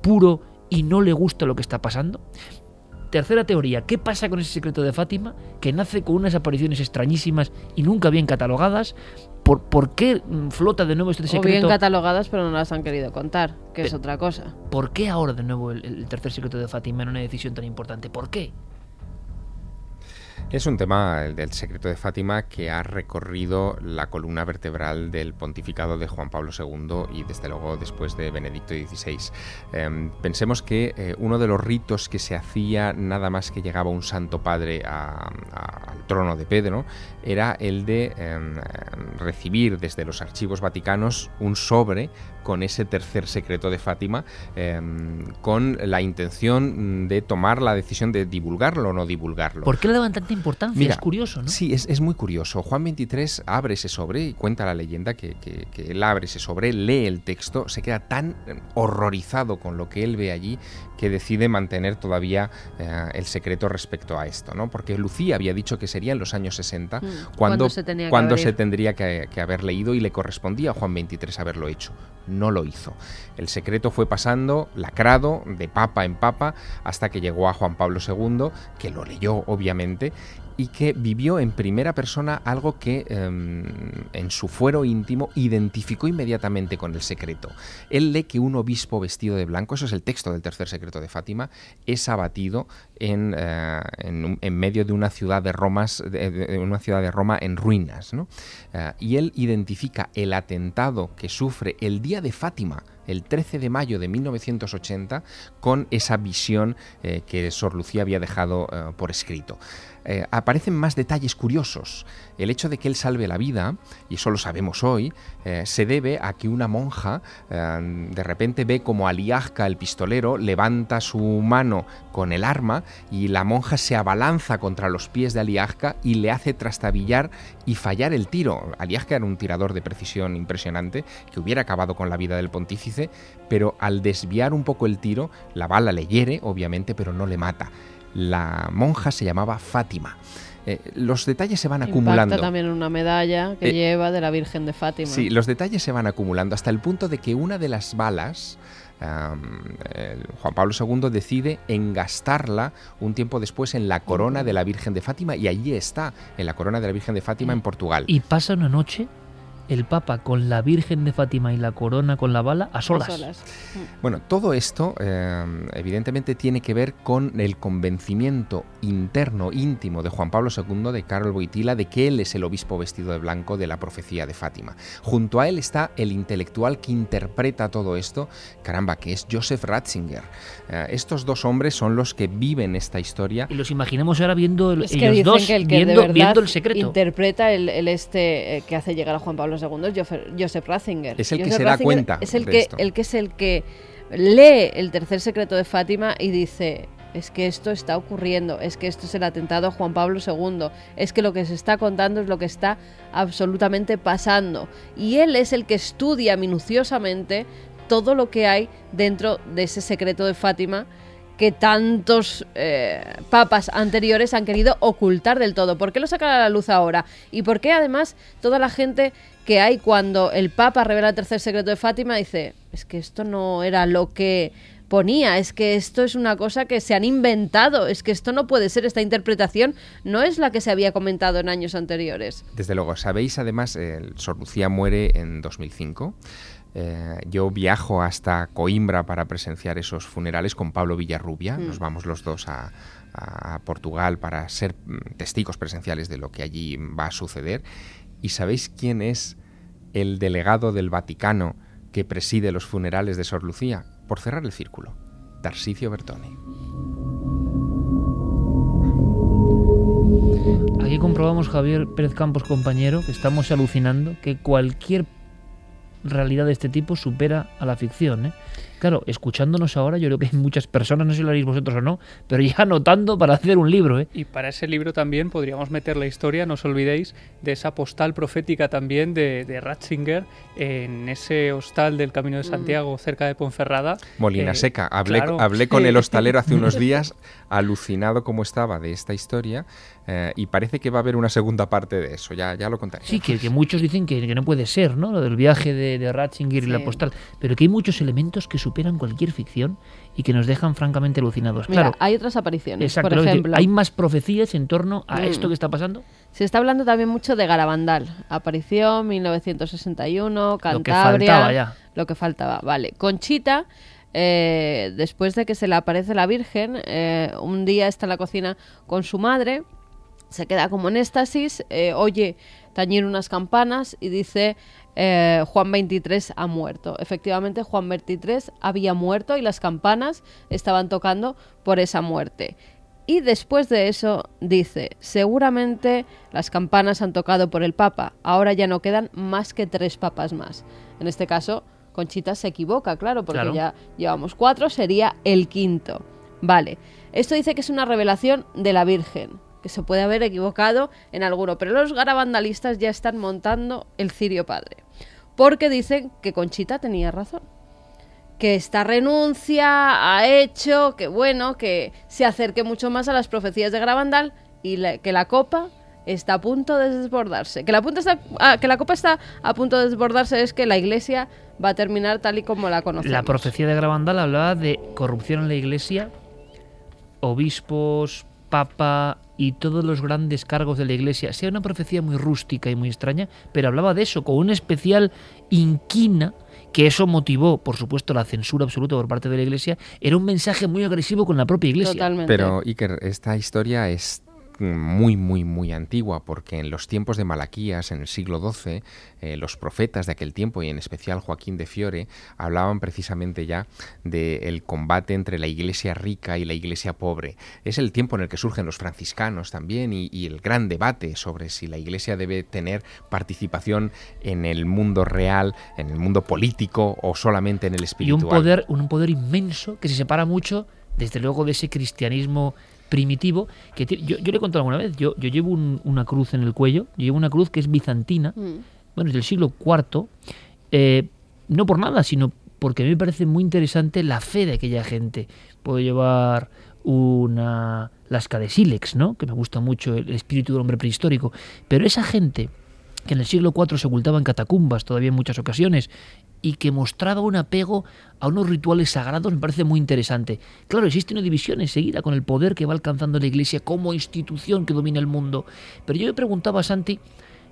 puro y no le gusta lo que está pasando. Tercera teoría, ¿qué pasa con ese secreto de Fátima que nace con unas apariciones extrañísimas y nunca bien catalogadas? ¿Por, por qué mm, flota de nuevo este O secreto? bien catalogadas, pero no las han querido contar, que es otra cosa. ¿Por qué ahora de nuevo el, el tercer secreto de Fátima en una decisión tan importante? ¿Por qué? Es un tema, el del secreto de Fátima, que ha recorrido la columna vertebral del pontificado de Juan Pablo II y desde luego después de Benedicto XVI. Eh, pensemos que eh, uno de los ritos que se hacía nada más que llegaba un santo padre al trono de Pedro era el de eh, recibir desde los archivos vaticanos un sobre con ese tercer secreto de Fátima, eh, con la intención de tomar la decisión de divulgarlo o no divulgarlo. ¿Por qué le daban tanta importancia? Mira, es curioso, ¿no? Sí, es, es muy curioso. Juan 23 abre ese sobre y cuenta la leyenda que, que- que él abre ese sobre, lee el texto, se queda tan horrorizado con lo que él ve allí que decide mantener todavía eh, el secreto respecto a esto, ¿no? Porque Lucía había dicho que sería en los años 60 Mm, cuando, cuando se cuando se tendría que, que haber leído y le correspondía a Juan 23 haberlo hecho. No lo hizo. El secreto fue pasando, lacrado, de papa en papa, hasta que llegó a Juan Pablo II, que lo leyó obviamente, y que vivió en primera persona algo que em, en su fuero íntimo identificó inmediatamente con el secreto. Él lee que un obispo vestido de blanco, eso es el texto del tercer secreto de Fátima, es abatido en, eh, en medio de una ciudad de, Romas, de, una ciudad de Roma en ruinas. ¿no? Eh, y él identifica el atentado que sufre el día de Fátima, el 13 de mayo de 1980, con esa visión eh, que Sor Lucía había dejado por escrito. Eh, aparecen más detalles curiosos. El hecho de que él salve la vida, y eso lo sabemos hoy, eh, se debe a que una monja eh, de repente ve como Aliajca, el pistolero, levanta su mano con el arma y la monja se abalanza contra los pies de Aliajca y le hace trastabillar y fallar el tiro. Aliajca era un tirador de precisión impresionante que hubiera acabado con la vida del pontífice, pero al desviar un poco el tiro, la bala le hiere, obviamente, pero no le mata. La monja se llamaba Fátima. Eh, los detalles se van acumulando. Impacta también una medalla que Eh, lleva de la Virgen de Fátima. Sí, los detalles se van acumulando hasta el punto de que una de las balas, Juan Pablo II decide engastarla un tiempo después en la corona de la Virgen de Fátima y allí está, en la corona de la Virgen de Fátima en Portugal. Y pasa una noche el Papa con la Virgen de Fátima y la corona con la bala a A solas. solas. Bueno, todo esto eh, evidentemente tiene que ver con el convencimiento interno, íntimo de Juan Pablo II, de Carol Boitila, de que él es el obispo vestido de blanco de la profecía de Fátima. Junto a él está el intelectual que interpreta todo esto, caramba, que es Joseph Ratzinger. Eh, estos dos hombres son los que viven esta historia. Y los imaginemos ahora viendo el- Es que ellos dicen dos que el que viendo, de verdad viendo el secreto. interpreta el, el este eh, que hace llegar a Juan Pablo II es Joseph, Ratzinger. Es el que se da Ratzinger cuenta Es el de que, esto. el que es el que lee el tercer secreto de Fátima y dice es que esto está ocurriendo, es que esto es el atentado a Juan Pablo II, es que lo que se está contando es lo que está absolutamente pasando. Y él es el que estudia minuciosamente todo lo que hay dentro de ese secreto de Fátima que tantos eh, papas anteriores han querido ocultar del todo. ¿Por qué lo sacan a la luz ahora? ¿Y por qué además toda la gente que hay cuando el papa revela el tercer secreto de Fátima dice, es que esto no era lo que ponía, es que esto es una cosa que se han inventado, es que esto no puede ser, esta interpretación no es la que se había comentado en años anteriores. Desde luego, sabéis además, el Sor Lucía muere en 2005. Eh, yo viajo hasta Coimbra para presenciar esos funerales con Pablo Villarrubia. Mm. Nos vamos los dos a, a Portugal para ser mm, testigos presenciales de lo que allí va a suceder. ¿Y sabéis quién es el delegado del Vaticano que preside los funerales de Sor Lucía? Por cerrar el círculo, Tarsicio Bertone. Aquí comprobamos, Javier Pérez Campos, compañero, que estamos alucinando que cualquier realidad de este tipo supera a la ficción. ¿eh? Claro, escuchándonos ahora, yo creo que hay muchas personas, no sé si lo haréis vosotros o no, pero ya anotando para hacer un libro. ¿eh? Y para ese libro también podríamos meter la historia, no os olvidéis, de esa postal profética también de, de Ratzinger en ese hostal del Camino de Santiago, cerca de Ponferrada. Molina Eh, Seca. Hablé, claro. hablé con el hostalero hace (laughs) unos días, alucinado como estaba de esta historia, eh, y parece que va a haber una segunda parte de eso, ya, ya lo contaré. Sí, que, que muchos dicen que, que no puede ser, ¿no? Lo del viaje de, de Ratzinger y la postal, pero que hay muchos elementos que superan cualquier ficción y que nos dejan francamente alucinados. Mira, claro, hay otras apariciones. exacto. por ejemplo, hay más profecías en torno a Mm. esto que está pasando. se está hablando también mucho de Garabandal. Aparición 1961, Lo que Cantabria. faltaba ya. Lo que faltaba, vale. Conchita, eh, después de que se le aparece la Virgen, eh, un día está en la cocina con su madre, se queda como en éxtasis, eh, oye tañir unas campanas y dice eh, Juan 23 ha muerto. Efectivamente, Juan 23 había muerto y las campanas estaban tocando por esa muerte. Y después de eso dice, seguramente las campanas han tocado por el Papa, ahora ya no quedan más que tres papas más. En este caso, Conchita se equivoca, claro, porque Claro. ya llevamos cuatro, sería el quinto. Vale, esto dice que es una revelación de la Virgen, que se puede haber equivocado en alguno, pero los garabandalistas ya están montando el cirio padre, porque dicen que Conchita tenía razón que esta renuncia ha hecho que bueno que se acerque mucho más a las profecías de Garabandal y que la copa está a punto de desbordarse. Que la, punta está, ah, que la copa está a punto de desbordarse es que la iglesia va a terminar tal y como la conocemos. La profecía de Gravandal hablaba de corrupción en la iglesia, obispos, papa y todos los grandes cargos de la iglesia. Sea una profecía muy rústica y muy extraña, pero hablaba de eso con una especial inquina que eso motivó, por supuesto, la censura absoluta por parte de la iglesia. Era un mensaje muy agresivo con la propia iglesia. Totalmente. Pero Iker, esta historia es muy, muy, muy antigua, porque en los tiempos de Malaquías, en el siglo XII, eh, los profetas de aquel tiempo, y en especial Joaquín de Fiore, hablaban precisamente ya del combate entre la iglesia rica y la iglesia pobre. Es el tiempo en el que surgen los franciscanos también y, y el gran debate sobre si la iglesia debe tener participación en el mundo real, en el mundo político o solamente en el y espiritual. un poder, un poder inmenso que se separa mucho, desde luego, de ese cristianismo primitivo. que yo, yo le he contado alguna vez, yo, yo llevo un- una cruz en el cuello, yo llevo una cruz que es bizantina, Mm. bueno, es del siglo IV, eh, no por nada, sino porque a mí me parece muy interesante la fe de aquella gente. Puedo llevar una lasca de sílex, ¿no? Que me gusta mucho el espíritu del hombre prehistórico. Pero esa gente que en el siglo IV se ocultaba en catacumbas todavía en muchas ocasiones y que mostraba un apego a unos rituales sagrados me parece muy interesante. Claro, existe una división enseguida con el poder que va alcanzando la Iglesia como institución que domina el mundo. Pero yo me preguntaba Santi,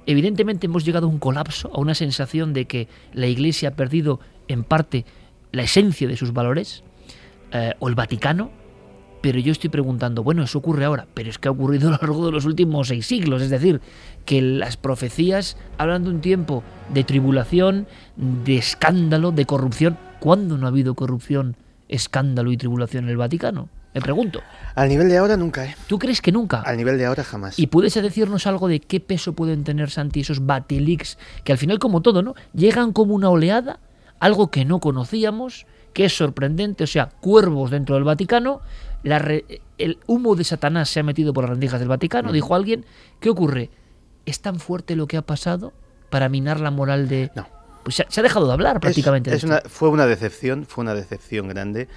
evidentemente hemos llegado a un colapso, a una sensación de que la Iglesia ha perdido en parte la esencia de sus valores, eh, o el Vaticano, pero yo estoy preguntando, bueno, eso ocurre ahora, pero es que ha ocurrido (laughs) a lo largo de los últimos seis siglos, es decir, que las profecías hablan de un tiempo de tribulación, de escándalo, de corrupción. ¿Cuándo no ha habido corrupción, escándalo y tribulación en el Vaticano? Me pregunto. Al nivel de ahora nunca, ¿eh? ¿Tú crees que nunca? Al nivel de ahora jamás. ¿Y puedes decirnos algo de qué peso pueden tener, Santi, esos Batilix, que al final, como todo, ¿no? Llegan como una oleada, algo que no conocíamos, que es sorprendente, o sea, cuervos dentro del Vaticano, la re- el humo de Satanás se ha metido por las rendijas del Vaticano, dijo alguien. ¿Qué ocurre? ¿Es tan fuerte lo que ha pasado para minar la moral de...? No. Pues se, se ha dejado de hablar prácticamente. es una- fue una decepción, fue una decepción grande.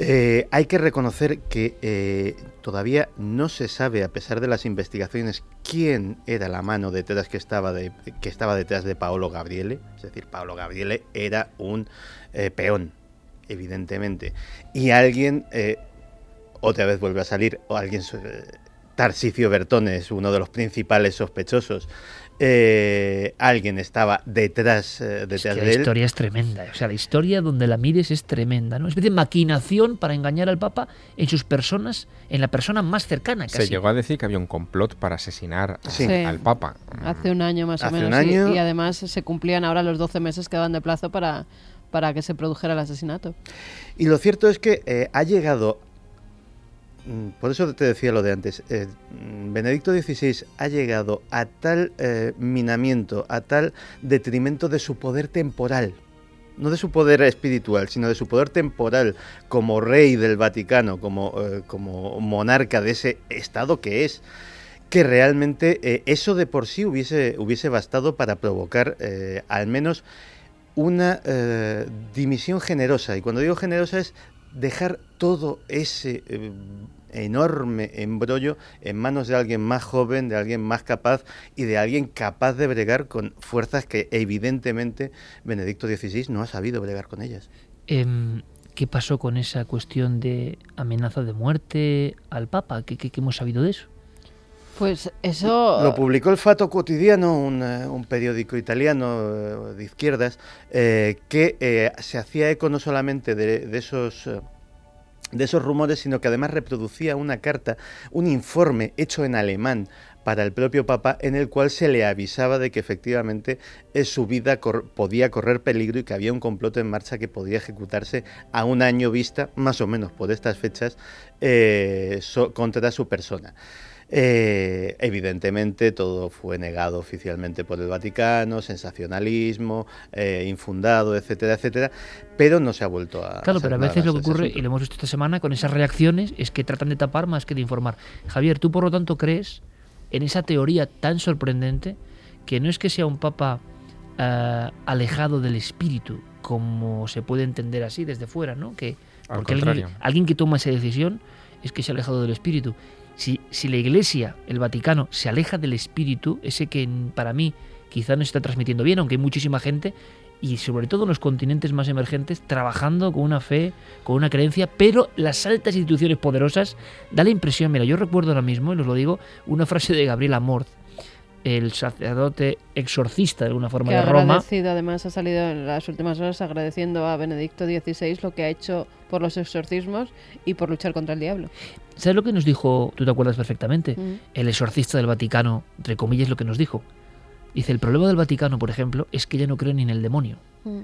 Eh, hay que reconocer que eh, todavía no se sabe, a pesar de las investigaciones, quién era la mano detrás que estaba, de, que estaba detrás de Paolo Gabriele. Es decir, Paolo Gabriele era un eh, peón, evidentemente. Y alguien, otra vez vuelve a salir, o alguien, eh, Tarsicio Bertone es uno de los principales sospechosos. eh, alguien estaba detrás, eh, Es detrás que de la él. historia es tremenda. O sea, la historia donde la mires es tremenda, ¿no? Una especie de maquinación para engañar al Papa en sus personas, en la persona más cercana, Se casi. llegó a decir que había un complot para asesinar Sí. al Papa. Hace un año más o Hace un menos. y- año. Y, además se cumplían ahora los 12 meses que daban de plazo para, para que se produjera el asesinato. Y lo cierto es que eh, ha llegado, por eso te decía lo de antes, eh, mm, Benedicto XVI ha llegado a tal eh, minamiento, a tal detrimento de su poder temporal, no de su poder espiritual, sino de su poder temporal como rey del Vaticano, como, eh, como monarca de ese Estado que es, que realmente eso de por sí hubiese, hubiese bastado para provocar al menos una dimisión generosa. Y cuando digo generosa es dejar todo ese enorme embrollo en manos de alguien más joven, de alguien más capaz y de alguien capaz de bregar con fuerzas que evidentemente Benedicto XVI no ha sabido bregar con ellas. Em, ¿Qué pasó con esa cuestión de amenaza de muerte al Papa? ¿Qué, hemos sabido de eso? Pues eso... Lo publicó el Fato Quotidiano, un, eh, periódico italiano eh, de izquierdas, eh, que se hacía eco no solamente de esos de esos rumores, sino que además reproducía una carta, un informe hecho en alemán para el propio Papa en el cual se le avisaba de que efectivamente eh, su vida podía correr peligro y que había un complot en marcha que podía ejecutarse a un año vista, más o menos por estas fechas, eh, contra su persona. Eh, evidentemente todo fue negado oficialmente por el Vaticano, sensacionalismo, eh, infundado, etcétera, etcétera, pero no se ha vuelto a... Claro, pero a veces lo que ocurre, y lo hemos visto esta semana, con esas reacciones es que tratan de tapar más que de informar. Javier, tú por lo tanto crees en esa teoría tan sorprendente que no es que sea un papa eh, alejado del espíritu, como se puede entender así desde fuera, ¿no? Que, porque alguien, alguien que toma esa decisión es que se ha alejado del espíritu. Si, si la Iglesia, el Vaticano, se aleja del espíritu, ese que para mí quizá no está transmitiendo bien, aunque hay muchísima gente, y sobre todo en los continentes más emergentes, trabajando con una fe, con una creencia, pero las altas instituciones poderosas da la impresión, mira, yo recuerdo ahora mismo, y os lo digo, una frase de Gabriel Amorth, el sacerdote exorcista de alguna forma de Roma. además ha salido en las últimas horas agradeciendo a Benedicto XVI lo que ha hecho por los exorcismos y por luchar contra el diablo. ¿Sabes lo que nos dijo? Tú te acuerdas perfectamente. Mm. El exorcista del Vaticano, entre comillas, lo que nos dijo. Dice, el problema del Vaticano, por ejemplo, es que ya no creen ni en el demonio. Mm.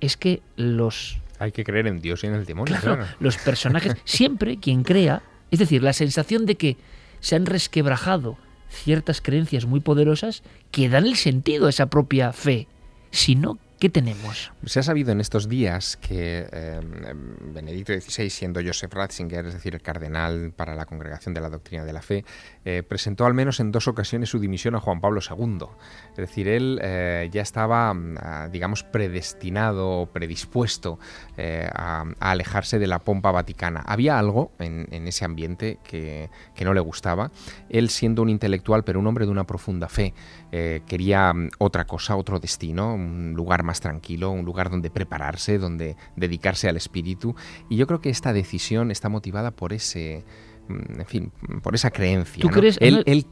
Es que los... Hay que creer en Dios y en el demonio. claro. los personajes, siempre quien crea, es decir, la sensación de que se han resquebrajado ciertas creencias muy poderosas que dan el sentido a esa propia fe. Si no, ¿Qué tenemos? Se ha sabido en estos días que em, Benedicto XVI, siendo Joseph Ratzinger, es decir, el cardenal para la Congregación de la Doctrina de la Fe, eh, presentó al menos en dos ocasiones su dimisión a Juan Pablo II. Es decir, él eh, ya estaba, mm, digamos, predestinado predispuesto eh, a, alejarse de la pompa vaticana. Había algo en, ese ambiente que, que, no le gustaba. Él, siendo un intelectual, pero un hombre de una profunda fe, quería mm, otra cosa, otro destino, un lugar más tranquilo, un lugar donde prepararse, donde dedicarse al espíritu. Y yo creo que esta decisión está motivada por ese, mm, en fin, por esa creencia. Él,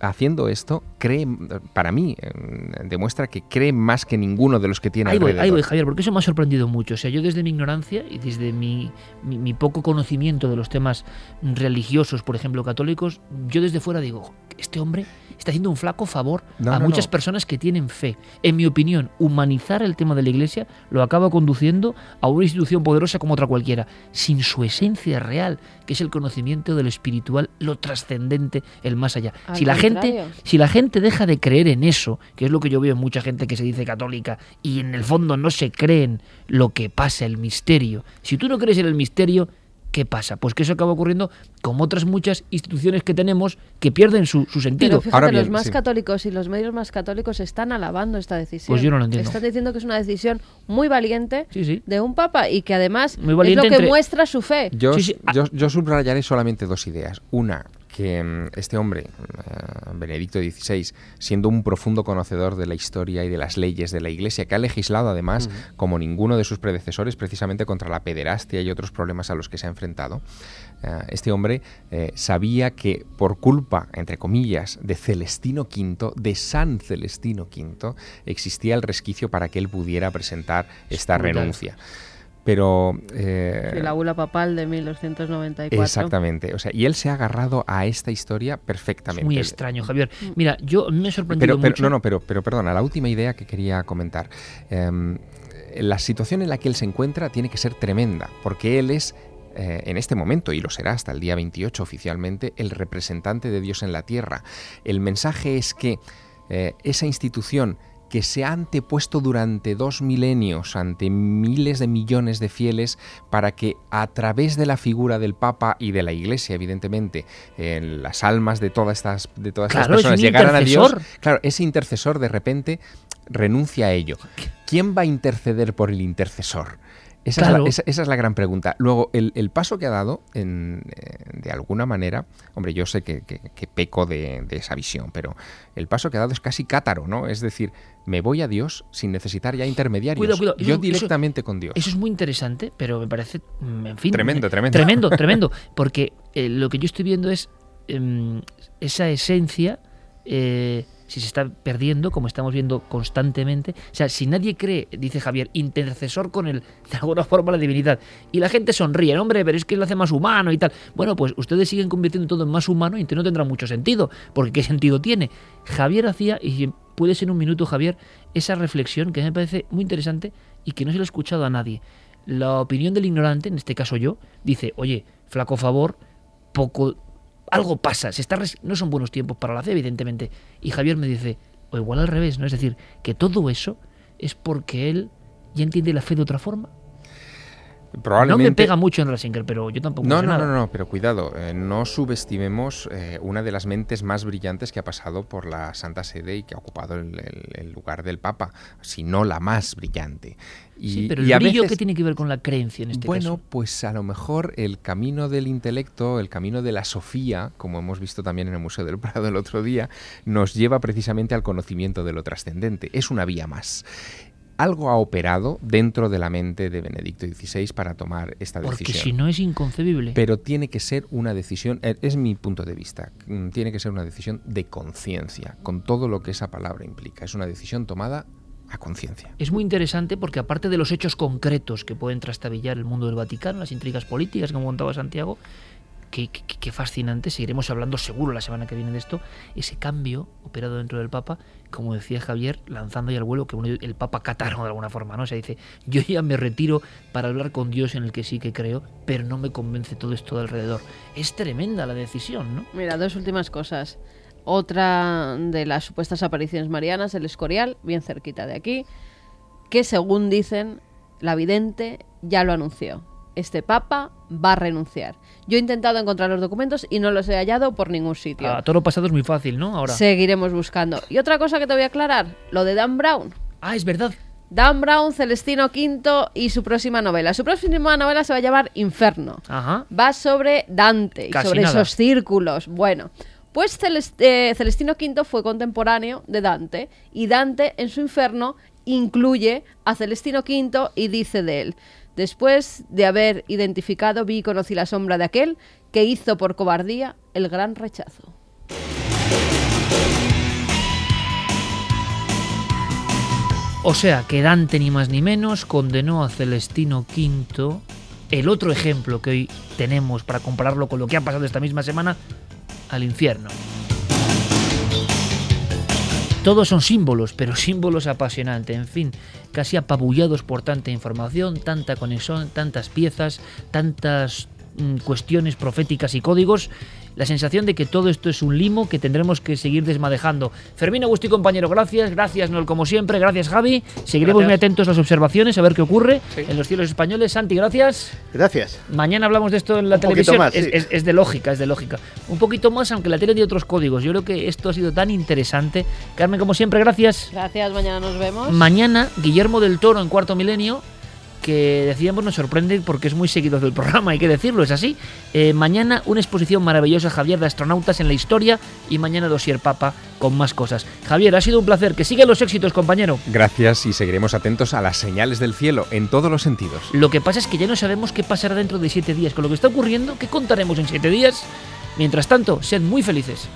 haciendo esto cree, para mí, mm, demuestra que cree más que ninguno de los que tiene ahí alrededor. ahí voy, Javier, porque eso me ha sorprendido mucho. O sea, yo desde mi ignorancia y desde mi, mi poco conocimiento de los temas religiosos, por ejemplo, católicos, yo desde fuera digo, este hombre está haciendo un flaco favor a muchas personas que tienen fe. En mi opinión, humanizar el tema de la Iglesia lo acaba conduciendo a una institución poderosa como otra cualquiera, sin su esencia real, que es el conocimiento de lo espiritual, lo trascendente, el más allá. si la gente, si la gente deja de creer en eso, que es lo que yo veo en mucha gente que se dice católica y en el fondo no se creen lo que pasa, el misterio. Si tú no crees en el misterio, ¿Qué pasa? Pues que eso acaba ocurriendo como otras muchas instituciones que tenemos que pierden su, sentido. Pero Ahora los más católicos y los medios más católicos están alabando esta decisión. Pues yo no lo entiendo. Están diciendo que es una decisión muy valiente de un papa y que además es lo que muestra su fe. Yo, yo, yo subrayaré solamente dos ideas. Una, que mm, este hombre, eh, Benedicto XVI, siendo un profundo conocedor de la historia y de las leyes de la Iglesia, que ha legislado además como ninguno de sus predecesores precisamente contra la pederastia y otros problemas a los que se ha enfrentado, eh, este hombre eh, sabía que por culpa, entre comillas, de Celestino V, de San Celestino V, existía el resquicio para que él pudiera presentar esta renuncia pero... Eh, la bula papal de 1294. Exactamente, o sea, y él se ha agarrado a esta historia perfectamente. muy extraño, Javier. Mira, yo me he sorprendido pero, mucho... No, no, pero, pero perdona, la última idea que quería comentar. Em, la situación en la que él se encuentra tiene que ser tremenda, porque él es eh, en este momento, y lo será hasta el día 28 oficialmente, el representante de Dios en la tierra. El mensaje es que eh, esa institución que se ha antepuesto durante dos milenios ante miles de millones de fieles para que a través de la figura del Papa y de la Iglesia, evidentemente, en las almas de todas estas, de todas estas Claro, personas llegaran a Dios, claro, ese intercesor de repente renuncia a ello. ¿Quién va a interceder por el intercesor? Esa, es, la, esa- esa es la gran pregunta. Luego, el, el paso que ha dado, en, eh, de alguna manera, hombre, yo sé que, que- que peco de, de esa visión, pero el paso que ha dado es casi cátaro, ¿no? Es decir, me voy a Dios sin necesitar ya intermediarios. Yo Eso- directamente con Dios. Eso es muy interesante, pero me parece, mm, en fin... Tremendo, eh, tremendo. Tremendo, (laughs) tremendo. Porque eh, lo que yo estoy viendo es em, esa esencia, eh, si se está perdiendo, como estamos viendo constantemente. O sea, si nadie cree, dice Javier, intercesor con el, (laughs) de alguna forma, la divinidad, y la gente sonríe, "No, hombre, pero es que lo hace más humano y tal. Bueno, pues ustedes siguen convirtiendo todo en más humano y entonces no tendrá mucho sentido, porque ¿qué sentido tiene? Javier hacía, y puede ser un minuto, Javier, esa reflexión que me parece muy interesante y que no se lo he escuchado a nadie. La opinión del ignorante, en este caso yo, dice, oye, flaco favor, poco... Algo pasa, se está no son buenos tiempos para la fe, evidentemente. Y Javier me dice, o igual al revés, ¿no? Es decir, que todo eso es porque él ya entiende la fe de otra forma. No me pega mucho en Ratzinger, pero yo tampoco No, sé no, nada. no, no, pero cuidado, eh, no subestimemos eh, una de las mentes más brillantes que ha pasado por la Santa Sede y que ha ocupado el, el- el lugar del Papa, si no la más brillante. Y, Sí, pero y el a brillo veces- que tiene que ver con la creencia en este bueno, caso. pues a lo mejor el camino del intelecto, el camino de la Sofía, como hemos visto también en el Museo del Prado el otro día, nos lleva precisamente al conocimiento de lo trascendente. Es una vía más. Algo ha operado dentro de la mente de Benedicto XVI para tomar esta Porque decisión. si no es inconcebible. Pero tiene que ser una decisión, eh, es mi punto de vista, mm, tiene que ser una decisión de conciencia, con todo lo que esa palabra implica. Es una decisión tomada a conciencia. Es muy interesante porque aparte de los hechos concretos que pueden trastabillar el mundo del Vaticano, las intrigas políticas, como contaba Santiago, qué, fascinante, seguiremos hablando seguro la semana que viene de esto, ese cambio operado dentro del Papa, como decía Javier, lanzando ya al vuelo que el Papa cataro de alguna forma, ¿no? O sea, dice, yo ya me retiro para hablar con Dios en el que sí que creo, pero no me convence todo esto de alrededor. Es tremenda la decisión, ¿no? Mira, dos últimas cosas. Otra de las supuestas apariciones marianas, el Escorial, bien cerquita de aquí, que según dicen, la vidente ya lo anunció. Este papa va a renunciar. Yo he intentado encontrar los documentos y no los he hallado por ningún sitio. A toro pasado es muy fácil, ¿no? Ahora. Seguiremos buscando. Y otra cosa que te voy a aclarar, lo de Dan Brown. Ah, es verdad. Dan Brown, Celestino V y su próxima novela. Su próxima novela se va a llamar Inferno. Ajá. Va sobre Dante y sobre nada. esos círculos. Bueno, pues Celest- eh, Celestino V fue contemporáneo de Dante y Dante en su Inferno incluye a Celestino V y dice de él. Después de haber identificado, vi y conocí la sombra de aquel que hizo por cobardía el gran rechazo. O sea, que Dante ni más ni menos condenó a Celestino V, el otro ejemplo que hoy tenemos para compararlo con lo que ha pasado esta misma semana, al infierno. Todos son símbolos, pero símbolos apasionantes, en fin, casi apabullados por tanta información, tanta conexión, tantas piezas, tantas mm, cuestiones proféticas y códigos. La sensación de que todo esto es un limo que tendremos que seguir desmadejando. Fermín Agustí, compañero, gracias. Gracias, Noel, como siempre. Gracias, Javi. Seguiremos Gracias. muy atentos a las observaciones, a ver qué ocurre Sí. en los cielos españoles. Santi, gracias. Gracias. Mañana hablamos de esto en la Un poquito televisión. más, es, sí. es- es de lógica, es de lógica. Un poquito más, aunque la tele tiene otros códigos. Yo creo que esto ha sido tan interesante. Carmen, como siempre, gracias. Gracias, mañana nos vemos. Mañana, Guillermo del Toro en Cuarto Milenio, que decíamos nos sorprende porque es muy seguido del programa, hay que decirlo, es así. Eh, mañana una exposición maravillosa, Javier, de astronautas en la historia y mañana Dosier Papa con más cosas. Javier, ha sido un placer. Que sigan los éxitos, compañero. Gracias y seguiremos atentos a las señales del cielo en todos los sentidos. Lo que pasa es que ya no sabemos qué pasará dentro de siete días. Con lo que está ocurriendo, ¿qué contaremos en siete días? Mientras tanto, sean muy felices.